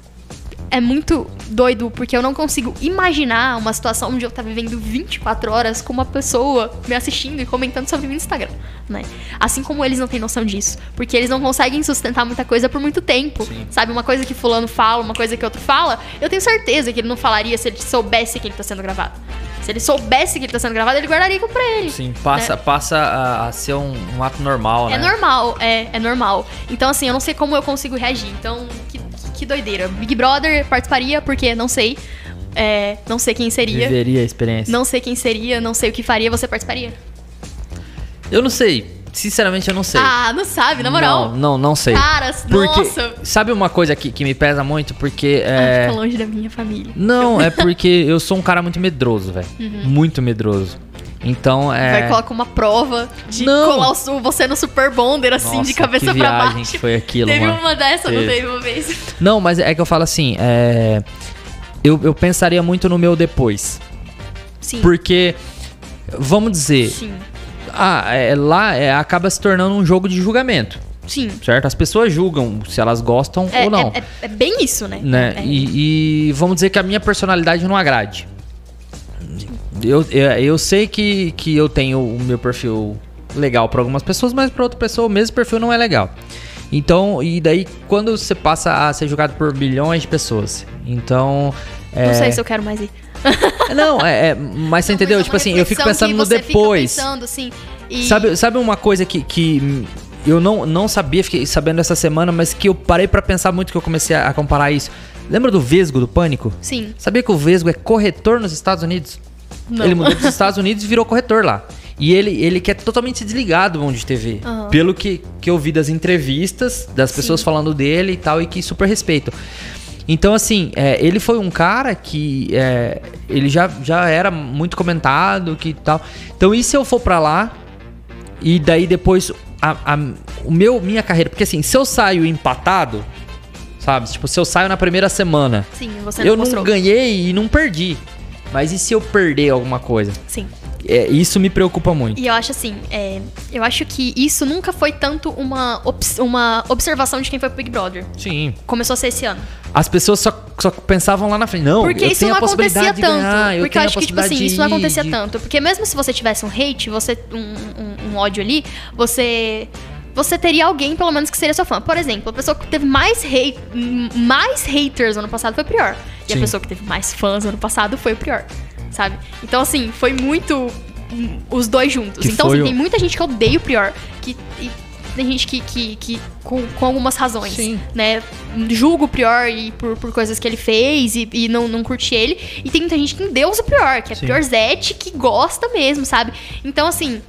É muito doido, porque eu não consigo imaginar uma situação onde eu tá vivendo 24 horas com uma pessoa me assistindo e comentando sobre mim no Instagram, né? Assim como eles não têm noção disso. Porque eles não conseguem sustentar muita coisa por muito tempo. Sim. Sabe, uma coisa que fulano fala, uma coisa que outro fala, eu tenho certeza que ele não falaria se ele soubesse que ele tá sendo gravado. Se ele soubesse que ele tá sendo gravado, ele guardaria aquilo pra ele. Sim, passa, passa a, a ser um, um ato normal, É né? normal, é, é normal. Então, assim, eu não sei como eu consigo reagir. Então, que, doideira. Big Brother participaria, porque não sei. É, não sei quem seria. Viveria a experiência. Não sei quem seria, não sei o que faria, você participaria? Eu não sei. Sinceramente, eu não sei. Ah, não sabe, na moral. Não, não, não sei. Caras, Porque, nossa. sabe uma coisa que, que me pesa muito? Porque Ah, é... Fica longe da minha família. Não, é porque eu sou um cara muito medroso, velho. Muito medroso. Então, é... Vai colocar uma prova de Não. colar o você no Super Bonder, assim, Nossa, de cabeça que pra baixo. que foi aquilo, Teve mano. uma dessa, não Teve. teve uma vez? Não, mas é que eu falo assim, é... Eu, eu pensaria muito no meu depois. Sim. Porque, vamos dizer, Sim. ah, é, lá é, acaba se tornando um jogo de julgamento, Sim. certo? As pessoas julgam se elas gostam É, ou não. é- é- é bem isso, né? né? É. E, e vamos dizer que a minha personalidade não agrade. Eu, eu, eu sei que, que eu tenho o meu perfil legal para algumas pessoas, mas para outra pessoa o mesmo perfil não é legal. Então, e daí quando você passa a ser julgado por bilhões de pessoas, então. Não é- sei se eu quero mais ir. Não, é, é, mas você Não, entendeu? mas é Tipo assim, eu fico pensando no depois. Pensando, assim, e- Sabe, sabe uma coisa que, que eu não, não sabia, fiquei sabendo essa semana, mas que eu parei pra pensar muito que eu comecei a, a comparar isso. Lembra do Vesgo do Pânico? Sim. Sabia que o Vesgo é corretor nos Estados Unidos? Não. Ele mudou para os Estados Unidos e virou corretor lá. E ele, ele quer totalmente desligado do mundo de TV. Aham. Pelo que, que eu vi das entrevistas, das pessoas falando dele e tal, e que super respeito. Então, assim, é, ele foi um cara que é, ele já, já era muito comentado que tal. Então, e se eu for pra lá e daí depois a, a- o meu minha carreira, porque assim, se eu saio empatado, sabe? Tipo, se eu saio na primeira semana, Sim, eu não ganhei e não perdi. Mas e se eu perder alguma coisa? Sim. É, isso me preocupa muito. E eu acho assim, é, eu acho que isso nunca foi tanto uma, uma observação de quem foi pro Big Brother. Sim. Começou a ser esse ano. As pessoas só, só pensavam lá na frente. Não, Porque eu isso não a possibilidade acontecia tanto. ganhar, eu porque eu acho que, tipo assim, isso não acontecia de- tanto. Porque mesmo se você tivesse um hate, você. um, um- um ódio ali, você. Você teria alguém, pelo menos, que seria seu fã. Por exemplo, a pessoa que teve mais, hate, mais haters ano passado foi o Prior. E Sim. a pessoa que teve mais fãs ano passado foi o Prior. Sabe? Então, assim, foi muito hum, os dois juntos. Que então, assim, o- tem muita gente que odeia o Prior. Que, e tem gente que, que, que com, com algumas razões, Sim. né? Julga o Prior e por, por coisas que ele fez e, e não, não curte ele. E tem muita gente que endeusa o Prior, que é Sim. Priorzete, que gosta mesmo, sabe? Então, assim,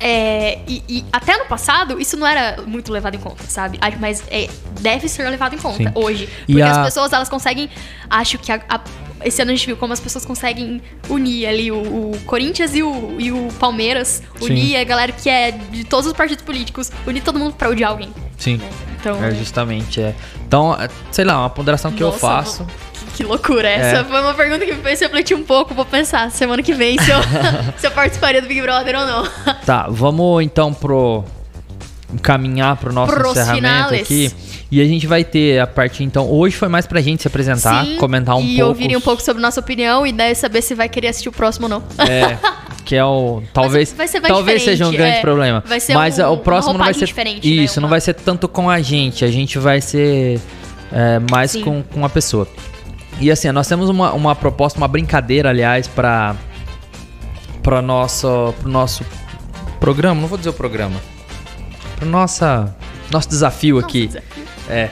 é, e, e até no passado, isso não era muito levado em conta, sabe? Mas é, deve ser levado em conta Sim. hoje. E Porque a- as pessoas, elas conseguem. Acho que a- a- esse ano a gente viu como as pessoas conseguem unir ali o, o Corinthians e o, e o Palmeiras. Sim. Unir a galera que é de todos os partidos políticos. Unir todo mundo pra odiar alguém. Sim. Então. É, justamente, é. Então, é, sei lá, uma ponderação que eu Nossa, faço. Que, que loucura. Essa É. foi uma pergunta que me fez refletir um pouco. Vou pensar semana que vem se eu, se eu participaria do Big Brother ou não. Tá, vamos então pro caminhar pro nosso Pros encerramento finales. aqui. E a gente vai ter a parte então, hoje foi mais pra gente se apresentar, Sim, comentar um e pouco. ouvirem um pouco sobre nossa opinião e daí saber se vai querer assistir o próximo ou não. É, que é o talvez vai ser mais talvez seja um diferente, grande é. problema. Vai ser Mas um- o próximo não vai ser diferente, né? isso, não Uma- vai ser tanto com a gente, a gente vai ser é, mais Sim. com, com a pessoa. E assim, nós temos uma, uma proposta, uma brincadeira, aliás, para para nosso pro nosso programa, não vou dizer o programa. Para nossa nosso desafio aqui. desafio. É.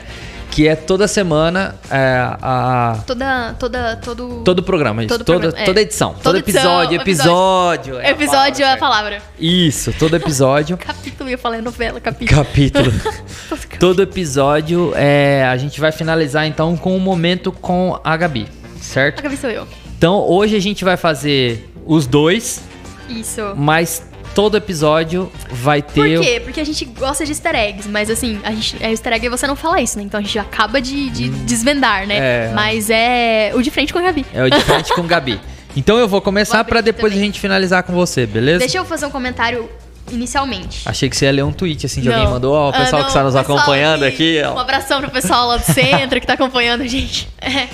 Que é toda semana é, a. Toda, toda, todo... Todo programa, isso. Todo toda, programa, é. toda edição. Toda todo edição, episódio, episódio. é a Episódio é a palavra palavra. Isso, todo episódio. Capítulo, eu ia falar novela, capítulo. capítulo. Todo episódio é, a gente vai finalizar então com um momento com a Gabi, A certo? Gabi sou eu. Então hoje a gente vai fazer os dois, Isso. mas todo episódio vai Por ter. quê? Porque a gente gosta de easter eggs, mas assim, a gente, é easter egg e você não fala isso, né? Então a gente acaba de, de desvendar, né? Hum. É. Mas é o de frente com a Gabi. É o de frente com Gabi. Então eu vou começar aqui depois a também. gente finalizar com você, beleza? Deixa eu fazer um comentário inicialmente. Achei que você ia ler um tweet assim de alguém Não. mandou, ó, o Ah, pessoal não, que está nos acompanhando aqui, Um ó. abração pro pessoal lá do centro que tá acompanhando a gente. É.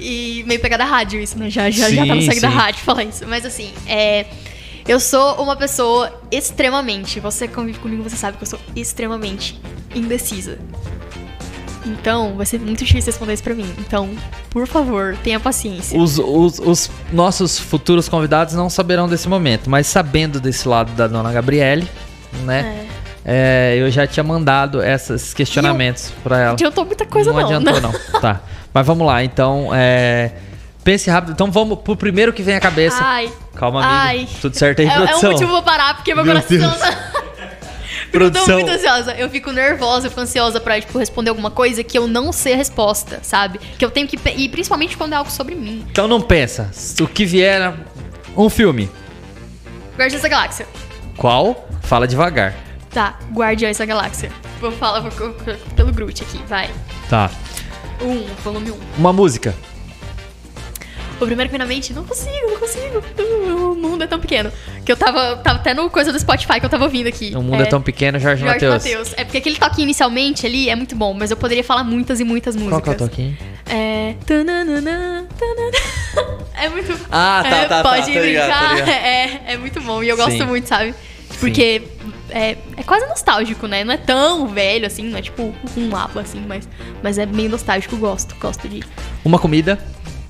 E meio pegada rádio isso, né? Já, já, já tá no Sim, sangue da sim. rádio falar isso. Mas assim, é. Eu sou uma pessoa extremamente. Você convive comigo, você sabe que eu sou extremamente indecisa. Então, vai ser muito difícil responder isso pra mim. Então, por favor, tenha paciência. Os, os, os nossos futuros convidados não saberão desse momento, mas sabendo desse lado da dona Gabriele, né? é, eu já tinha mandado esses questionamentos pra ela. Adiantou muita coisa, não. adiantou, não. Tá. Mas vamos lá, então. é, Pense rápido. Então vamos pro primeiro que vem à cabeça. Ai. Calma, amigo. Ai. Tudo certo aí, É, é um produção? motivo pra parar, porque meu, Meu coração Deus. tá. Porque eu tô Produção. muito ansiosa. Eu fico nervosa, eu fico ansiosa pra, tipo, responder alguma coisa que eu não sei a resposta, sabe? Que eu tenho que. E principalmente quando é algo sobre mim. Então não pensa. O que vier. Um filme. Guardiões da Galáxia. Qual? Fala devagar. Tá, Guardiões da Galáxia. Vou falar vou- vou- pelo Groot aqui, vai. Tá. Um, volume um. Uma música. O primeiro que vem na mente, não consigo, não consigo. O mundo é tão pequeno. Que eu tava, tava até no coisa do Spotify que eu tava ouvindo aqui. O mundo é, tão pequeno, Jorge, Jorge Matheus. Matheus. É porque aquele toque inicialmente ali é muito bom, mas eu poderia falar muitas e muitas músicas. Qual que é o toquinho? É. tananana, tanana. É muito. Ah, tá, é, tá, tá, Pode ligado, tô brincar. ligado. É, é muito bom. E eu gosto Sim. muito, sabe? Porque é, é quase nostálgico, né? Não é tão velho assim, não é tipo um mapa assim, mas, mas é meio nostálgico. Gosto. Gosto de Uma comida.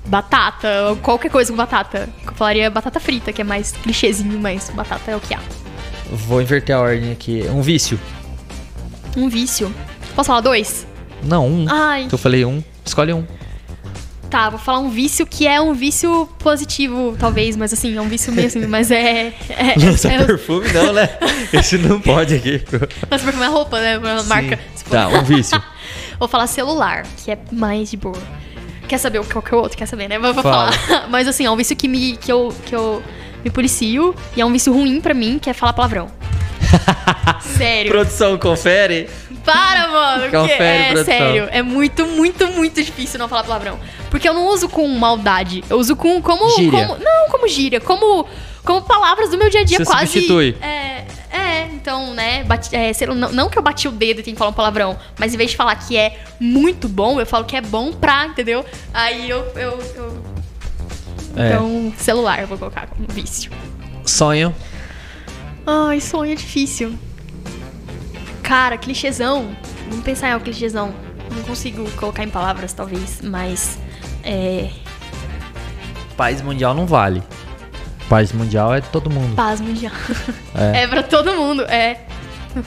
Batata, qualquer coisa com batata. Eu falaria batata frita, que é mais clichêzinho, mas batata é o que há. Vou inverter a ordem aqui. Um vício. Um vício. Posso falar dois? Não, um. Ai. Eu falei um. Escolhe um. Tá, vou falar um vício que é um vício positivo, talvez, mas assim, é um vício mesmo, mas é. é, Lança é, perfume não, né? Esse não pode aqui. Lança perfume é roupa, né? Marca. Tá, um vício. Vou falar celular, que é mais de boa. Quer saber o qual que é o outro? Quer saber, né? Mas vou Fala. falar. Mas assim, é um vício que, me, que, eu, que eu me policio e é um vício ruim pra mim, que é falar palavrão. Sério. Produção, confere. Para, mano. Confere, é produção. sério. É muito, muito, muito difícil não falar palavrão. Porque eu não uso com maldade. Eu uso com como. Gíria. como- não, como gíria. Como, como palavras do meu dia a dia Você quase. substitui. É, é, então, né? bati- é, não, não que eu bati o dedo e tenho que falar um palavrão. Mas em vez de falar que é muito bom, eu falo que é bom pra, entendeu? Aí eu. eu, eu- É. Então, celular eu vou colocar como vício. Sonho. Ai, sonho é difícil. Cara, clichêzão. Vamos pensar em algo clichêzão. Não consigo colocar em palavras, talvez, mas. É. Paz mundial não vale. Paz mundial é todo mundo. Paz mundial. É. É, pra todo mundo. É.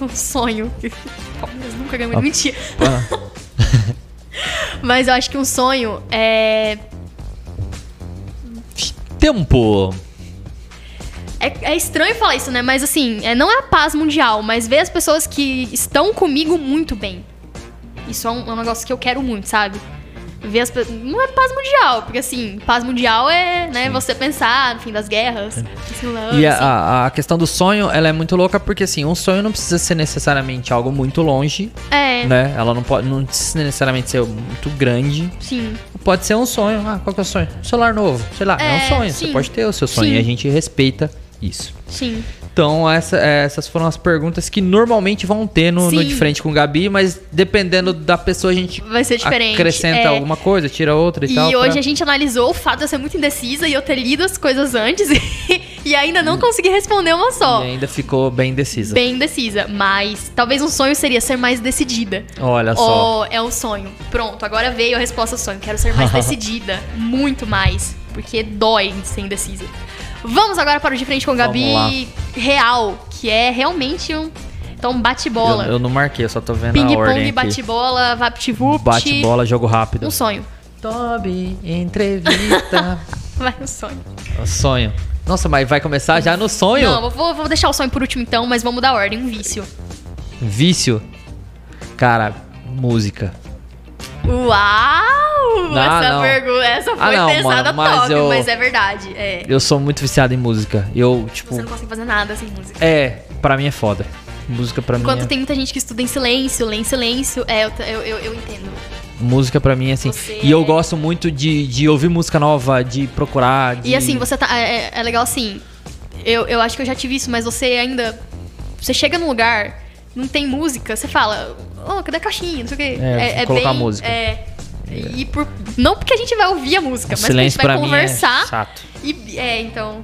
Um sonho. Palmeiras nunca ganhou. Ah. Mentira. Ah, Mas eu acho que um sonho é. Tempo. É, é estranho falar isso, né? Mas assim, é, não é a paz mundial, mas ver as pessoas que estão comigo muito bem. Isso é um, é um negócio que eu quero muito, sabe? Ver as Não é paz mundial, porque assim, paz mundial é, né, você pensar no fim das guerras. assim, E a, assim. a- a questão do sonho, ela é muito louca porque, assim, um sonho não precisa ser necessariamente algo muito longe, É, né? Ela não pode, não precisa necessariamente ser muito grande. sim. Pode ser um sonho. Ah, qual que é o sonho? Celular novo. Sei lá, é, um É, sonho. sim. Você pode ter o seu sonho Sim. e a gente respeita isso. Sim. Então, essa- essas foram as perguntas que normalmente vão ter no, no de frente com o Gabi, mas dependendo da pessoa, a gente Vai ser diferente. acrescenta é. alguma coisa, tira outra e, E tal. hoje pra- a gente analisou o fato de eu ser muito indecisa e eu ter lido as coisas antes e, e ainda não consegui responder uma só. E ainda ficou bem indecisa. Bem indecisa, mas talvez um sonho seria ser mais decidida. Olha só. Ou é um sonho. Pronto, agora veio a resposta ao sonho. Quero ser mais decidida. Muito mais. Porque dói ser indecisa. Vamos agora para o de frente com Gabi real, que é realmente um. Então, bate-bola. Eu, eu não marquei, eu só tô vendo a ordem Ping-pong, bate-bola, vapt-vupt. Bate-bola, jogo rápido. Um sonho. Toby, entrevista. Vai, um sonho. O sonho. Nossa, mas vai começar já no sonho? Não, vou, vou deixar o sonho por último então, mas vamos mudar a ordem. Um vício. Vício? Cara, música. Uau! Ah, essa não. pergunta, essa foi Ah, não, pesada mano, mas top, eu- mas é verdade. É. Eu sou muito viciado em música. Eu, tipo. Você não consegue fazer nada sem música. É, pra mim é foda. Música pra Enquanto mim. É... tem muita gente que estuda em silêncio, lê em silêncio, é, eu, eu, eu, eu entendo. Música pra mim é assim. Você E eu é- gosto muito de, de ouvir música nova, de procurar. De... E assim, você tá. É, é legal assim. Eu, eu acho que eu já tive isso, mas você ainda. Você chega num lugar, não tem música, você fala, oh, cadê a caixinha? Não sei o quê. É, colocar música. É. E por, não porque a gente vai ouvir a música, O mas porque a gente vai é conversar. chato. E, é, então.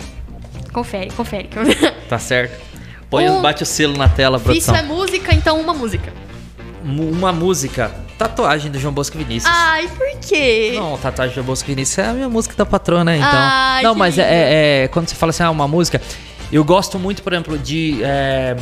Confere, confere. Tá certo. Põe, Um- bate o selo na tela, produção. é música, então uma música. Uma música. Tatuagem do João Bosco Vinícius. Ai, por quê? Não, tatuagem do João Bosco Vinícius é a minha música da patrona, então. Ai, não, mas é, é- é- Quando você fala assim, ah, uma música. Eu gosto muito, por exemplo, de. é,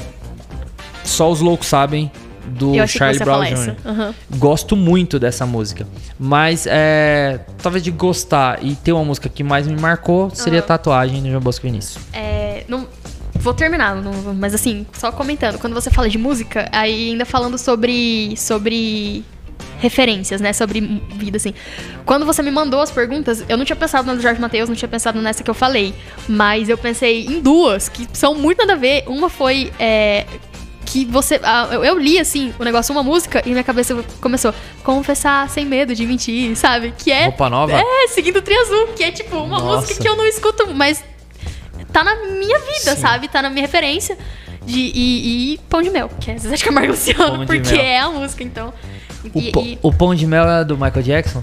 Só os loucos sabem. Do eu Charlie Brown Jr. Aham. Gosto muito dessa música. Mas é. Talvez de gostar e ter uma música que mais me marcou seria Aham. tatuagem do João Bosco Vinícius. É, não, vou terminar, não- mas assim, só comentando. Quando você fala de música, aí ainda falando sobre, sobre referências, né? Sobre vida, assim. Quando você me mandou as perguntas, eu não tinha pensado na do Jorge Matheus, não tinha pensado nessa que eu falei. Mas eu pensei em duas, que são muito nada a ver. Uma foi. é, que você. ah, eu, li, assim, o negócio, uma música, e minha cabeça começou. Confessar sem medo de mentir, sabe? Que é. Roupa nova? É, seguindo o Tri Azul, que é tipo uma Nossa. música que eu não escuto, mas tá na minha vida, Sim. sabe? Tá na minha referência. De, e, e Pão de Mel, que é Zezé de Camargo Luciano, porque Mel. é a música, então. O, E, pão- e- o Pão de Mel é do Michael Jackson?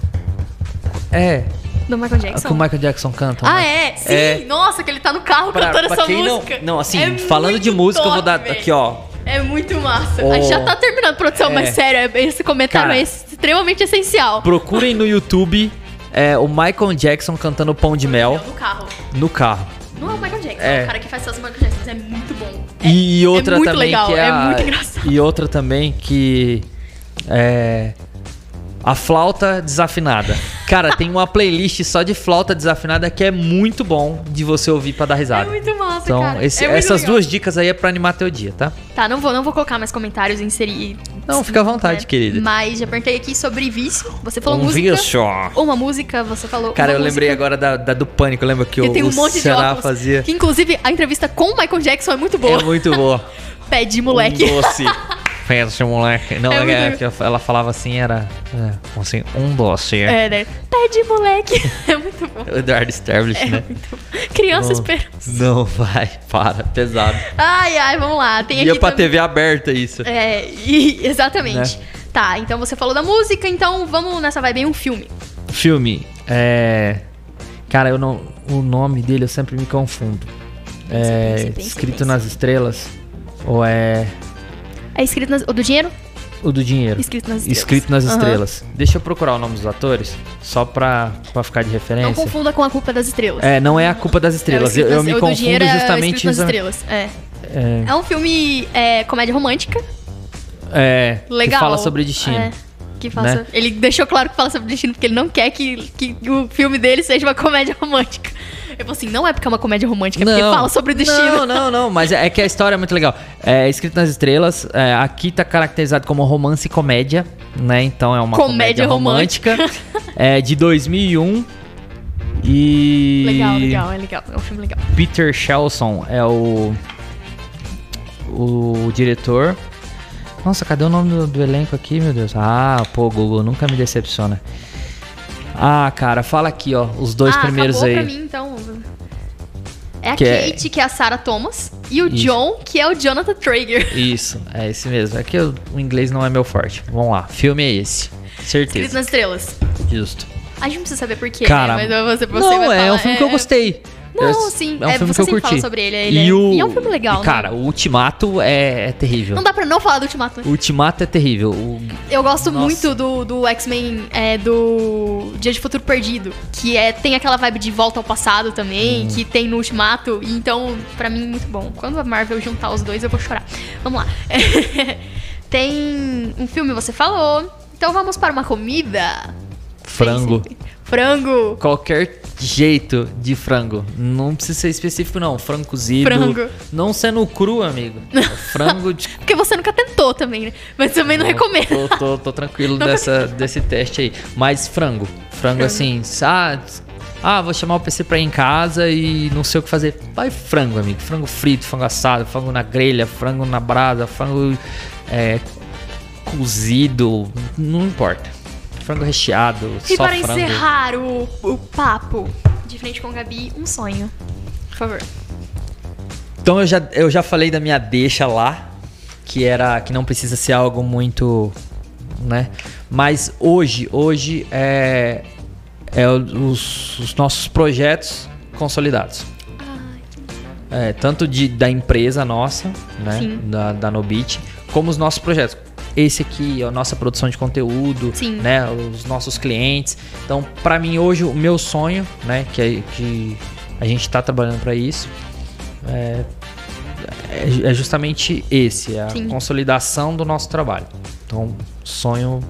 É. do Michael É Jackson. que o Michael Jackson canta. Ah, né? é? Sim! É. Nossa, que ele tá no carro Pra, cantando pra essa música. não. Não, assim, É falando de música, eu vou top, dar. véi. Aqui, ó. É muito massa. Ô. A gente já tá terminando a produção, É. mas sério, esse comentário Cara. é extremamente essencial. Procurem no YouTube é, o Michael Jackson cantando Pão de Mel No carro. no carro. Não é o Michael Jackson, É. é o cara que faz essas Michael Jackson, é muito bom. É- E outra é muito também legal, que é, é a- muito engraçado. E outra também que é a flauta desafinada. Cara, tem uma playlist só de flauta desafinada que é muito bom de você ouvir pra dar É risada. muito massa, Então, cara. esse- É muito essas legal. duas dicas aí é pra animar teu dia, tá? Tá, não vou, não vou colocar mais comentários e inserir. Não, fica à vontade, querida. Mas já perguntei aqui sobre vício. Você falou Um música. vício. Uma música, você falou. Cara, eu lembrei música. agora da, da do Pânico. Lembra que Eu o, tenho um o monte de Ceará óculos. fazia? Que inclusive a entrevista com o Michael Jackson é muito boa. É muito boa. Pé de moleque. Um doce. Pensa, moleque. Não, É é, muito- que ela falava assim, era é, assim, um doce. É, né? Pé de moleque. É muito bom. O Eduardo Sterblich, É né? muito bom. Criança Não. esperança. Não, vai, para, pesado. Ai, ai, vamos lá. Tem Ia aqui pra também- TV aberta isso. É, e- exatamente. Né? Tá, então você falou da música, então vamos nessa vibe em um filme. Filme, é. Cara, eu não. O nome dele eu sempre me confundo. É. pensa, pensa, escrito nas estrelas. Ou é. É escrito nas, o do dinheiro? O do dinheiro. Escrito nas estrelas. Escrito nas estrelas. Deixa eu procurar o nome dos atores, só pra, pra ficar de Não referência. confunda com a culpa das estrelas. É, não é a culpa das É estrelas. escrito eu, eu nas- me o do confundo é o justamente. escrito nas estrelas. É. É, É um filme é, comédia romântica. é, Legal. que fala sobre destino. É, que fala né? Ele deixou claro que fala sobre destino, porque ele não quer que, que o filme dele seja uma comédia romântica. Eu falo assim, não é porque é uma comédia romântica, é porque fala sobre destino. Não, não, não, mas é, é que a história é muito legal. É escrito nas estrelas, é, aqui tá caracterizado como romance e comédia, né? Então é uma Comédia comédia, romântica. é de 2001 e Legal, legal, é legal. É um filme legal. Peter Shelson é o o diretor. Nossa, cadê o nome do, do elenco aqui, meu Deus? Ah, pô, Google nunca me decepciona. Ah, cara, fala aqui, ó, os dois ah, primeiros aí. pra mim, então. É a Que é- Kate, que é a Sarah Thomas, e o Isso. John, que é o Jonathan Traeger. Isso, é esse mesmo. É que eu- o inglês não é meu forte. Vamos lá, filme é esse. Escrito Certeza. nas estrelas. Justo. A gente não precisa saber por quê, Cara, né? Mas você, você não, vai é falar, um filme que eu gostei. Não, sim. É um é, filme você que eu curti. fala sobre ele. ele e, é, o... e é um filme legal, e, Cara, né? o Ultimato é, é terrível. Não dá pra não falar do Ultimato. né? O Ultimato é terrível. O- Eu gosto Nossa. muito do, do X-Men, é, do Dia de Futuro Perdido, que é, tem aquela vibe de volta ao passado Hum. também, que tem no Ultimato, e então, pra mim, muito bom. Quando a Marvel juntar os dois, eu vou chorar. Vamos lá. tem um filme, você falou. Então vamos para uma comida. Frango. Frango. Qualquer jeito de frango. Não precisa ser específico, não. Frango cozido. Frango. Não sendo cru, amigo. É frango de. Porque você nunca tentou também, né? Mas também não, recomendo. Tô, tô, tô tranquilo Não dessa, desse teste aí. Mas frango. Frango, assim, ah, ah, vou chamar o PC pra ir em casa e não sei o que fazer. Vai frango, amigo. Frango frito, frango assado, frango na grelha, frango na brasa, frango é, cozido. Não importa. Frango recheado, E para frango. encerrar o, o papo de frente com Gabi, um sonho. Por favor. Então eu já, eu já falei da minha deixa lá, que era que não precisa ser algo muito, né? Mas hoje, hoje é, é os, os nossos projetos consolidados. É, tanto de, da empresa nossa, né? Sim. Da, da Nobit, como os nossos projetos. Esse aqui é a nossa produção de conteúdo, Sim. né? Os nossos clientes. Então, para mim hoje o meu sonho, né? Que, é- que a gente está trabalhando para isso, é, é- é justamente esse, é a Sim. consolidação do nosso trabalho. Então, sonho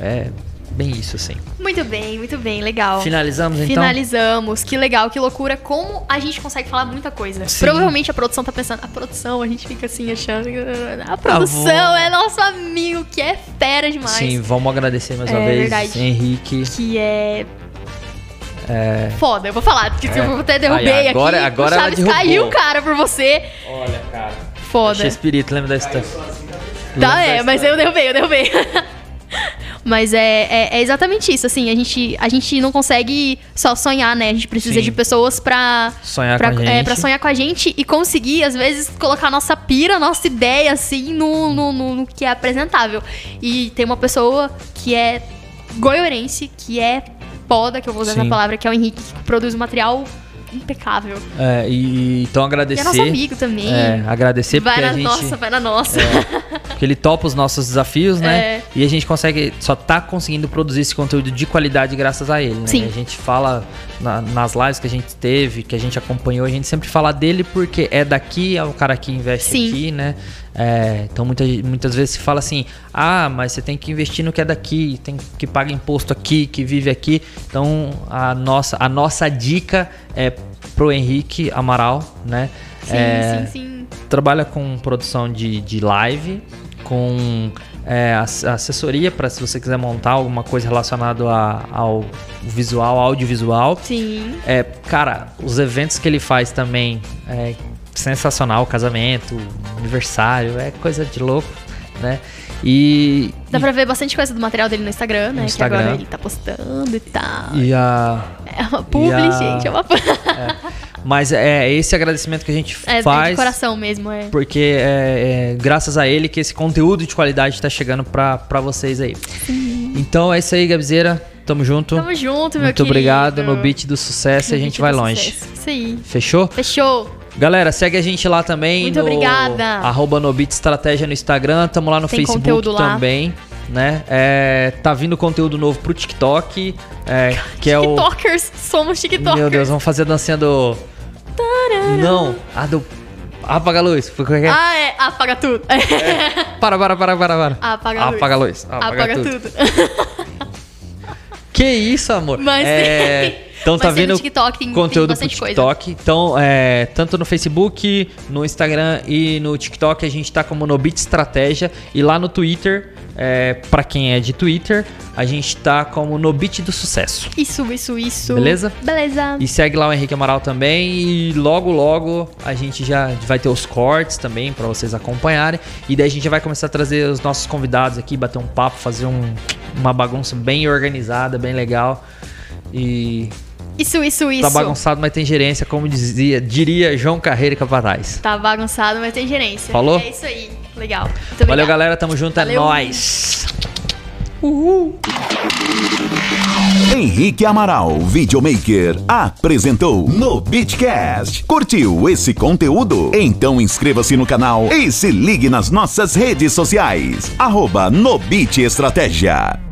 é bem isso, assim. Muito bem, muito bem, legal. Finalizamos então? Finalizamos, que legal, que loucura. Como a gente consegue falar muita coisa. Sim. Provavelmente a produção tá pensando, a produção, a gente fica assim achando. A produção vou- é nosso amigo, que é fera demais. Sim, vamos agradecer mais uma É vez, verdade. Henrique. Que é. Foda, eu vou falar, porque É. eu até derrubei Ai, agora- aqui. agora o Chaves caiu, cara, por você. Olha, cara. Foda. Achei espírito, lembra da história? Tá, é, mas eu derrubei, eu derrubei. mas é, é, é exatamente isso, assim, a gente, a gente não consegue só sonhar, né? A gente precisa Sim. de pessoas pra, Sonhar pra, com a é, gente. pra sonhar com a gente e conseguir, às vezes, colocar nossa pira, nossa ideia, assim, no, no, no- no que é apresentável. E tem uma pessoa que é goiorense, que é foda, que eu vou usar Sim. essa palavra, que é o Henrique, que produz um material impecável. É, e então E agradecer. é nosso amigo também. É, agradecer vai porque na a gente. nossa, vai na nossa. Porque ele topa os nossos desafios, né? É. E a gente consegue, só tá conseguindo produzir esse conteúdo de qualidade graças a ele, né? Sim. A gente fala na- nas lives que a gente teve, que a gente acompanhou, a gente sempre fala dele porque é daqui, é o cara que investe Sim. aqui, né? É, então muita, muitas vezes se fala assim, ah, mas você tem que investir no que é daqui, tem que pagar imposto aqui, que vive aqui. Então a nossa, a nossa dica é pro Henrique Amaral, né? Sim, É, sim, sim. trabalha com produção de, de live, com é, ass- assessoria para se você quiser montar alguma coisa relacionada a- ao visual, audiovisual. Sim. É, cara, os eventos que ele faz também é sensacional, casamento, aniversário, é coisa de louco, né? E, Dá pra ver bastante coisa do material dele no Instagram, né? Instagram. Que agora ele tá postando e tal. e a É uma publi, e a- gente. É uma mas é esse agradecimento que a gente É, é faz de coração mesmo, é. porque é, é graças a ele que esse conteúdo de qualidade tá chegando pra, pra vocês aí. Então é isso aí, Gabizeira. Tamo junto. Tamo junto, meu Muito querido. obrigado no beat do sucesso e a No gente vai longe. sucesso. Isso aí. Fechou? Fechou. Galera, segue a gente lá também Muito no obrigada. arroba Nobit Estratégia no Instagram, tamo lá no Tem Facebook conteúdo lá. também, né? É, tá vindo conteúdo novo pro TikTok, é, que é o... TikTokers. Somos TikTokers. Meu Deus, vamos fazer a dancinha do... Não, a do... Apaga a luz. É? Ah, é. Apaga tudo. Para, para, para, para, para. Apaga a luz. Apaga a luz. Apaga, Apaga tudo. tudo. Que isso, amor? Mas é, tem- Então tá mas tem vindo TikTok, tem- tem conteúdo pro bastante coisa. TikTok. Então, é, tanto no Facebook, no Instagram e no TikTok, a gente tá como Nobit Estratégia. E lá no Twitter, é, para quem é de Twitter, a gente tá como Nobit do Sucesso. Isso, isso, isso. Beleza? Beleza. E segue lá o Henrique Amaral também. E logo, logo a gente já vai ter os cortes também para vocês acompanharem. E daí a gente vai começar a trazer os nossos convidados aqui, bater um papo, fazer um- uma bagunça bem organizada, bem legal. E isso, isso, isso. Tá bagunçado, mas tem gerência, como dizia, diria João Carreira Capataz. Tá bagunçado, mas tem gerência. Falou? É isso aí. Legal. Muito Valeu, galera. Tamo junto. É Valeu. É nóis. Uhul. Henrique Amaral, videomaker, apresentou no Beatcast. Curtiu esse conteúdo? Então inscreva-se no canal e se ligue nas nossas redes sociais. Arroba no Beat Estratégia.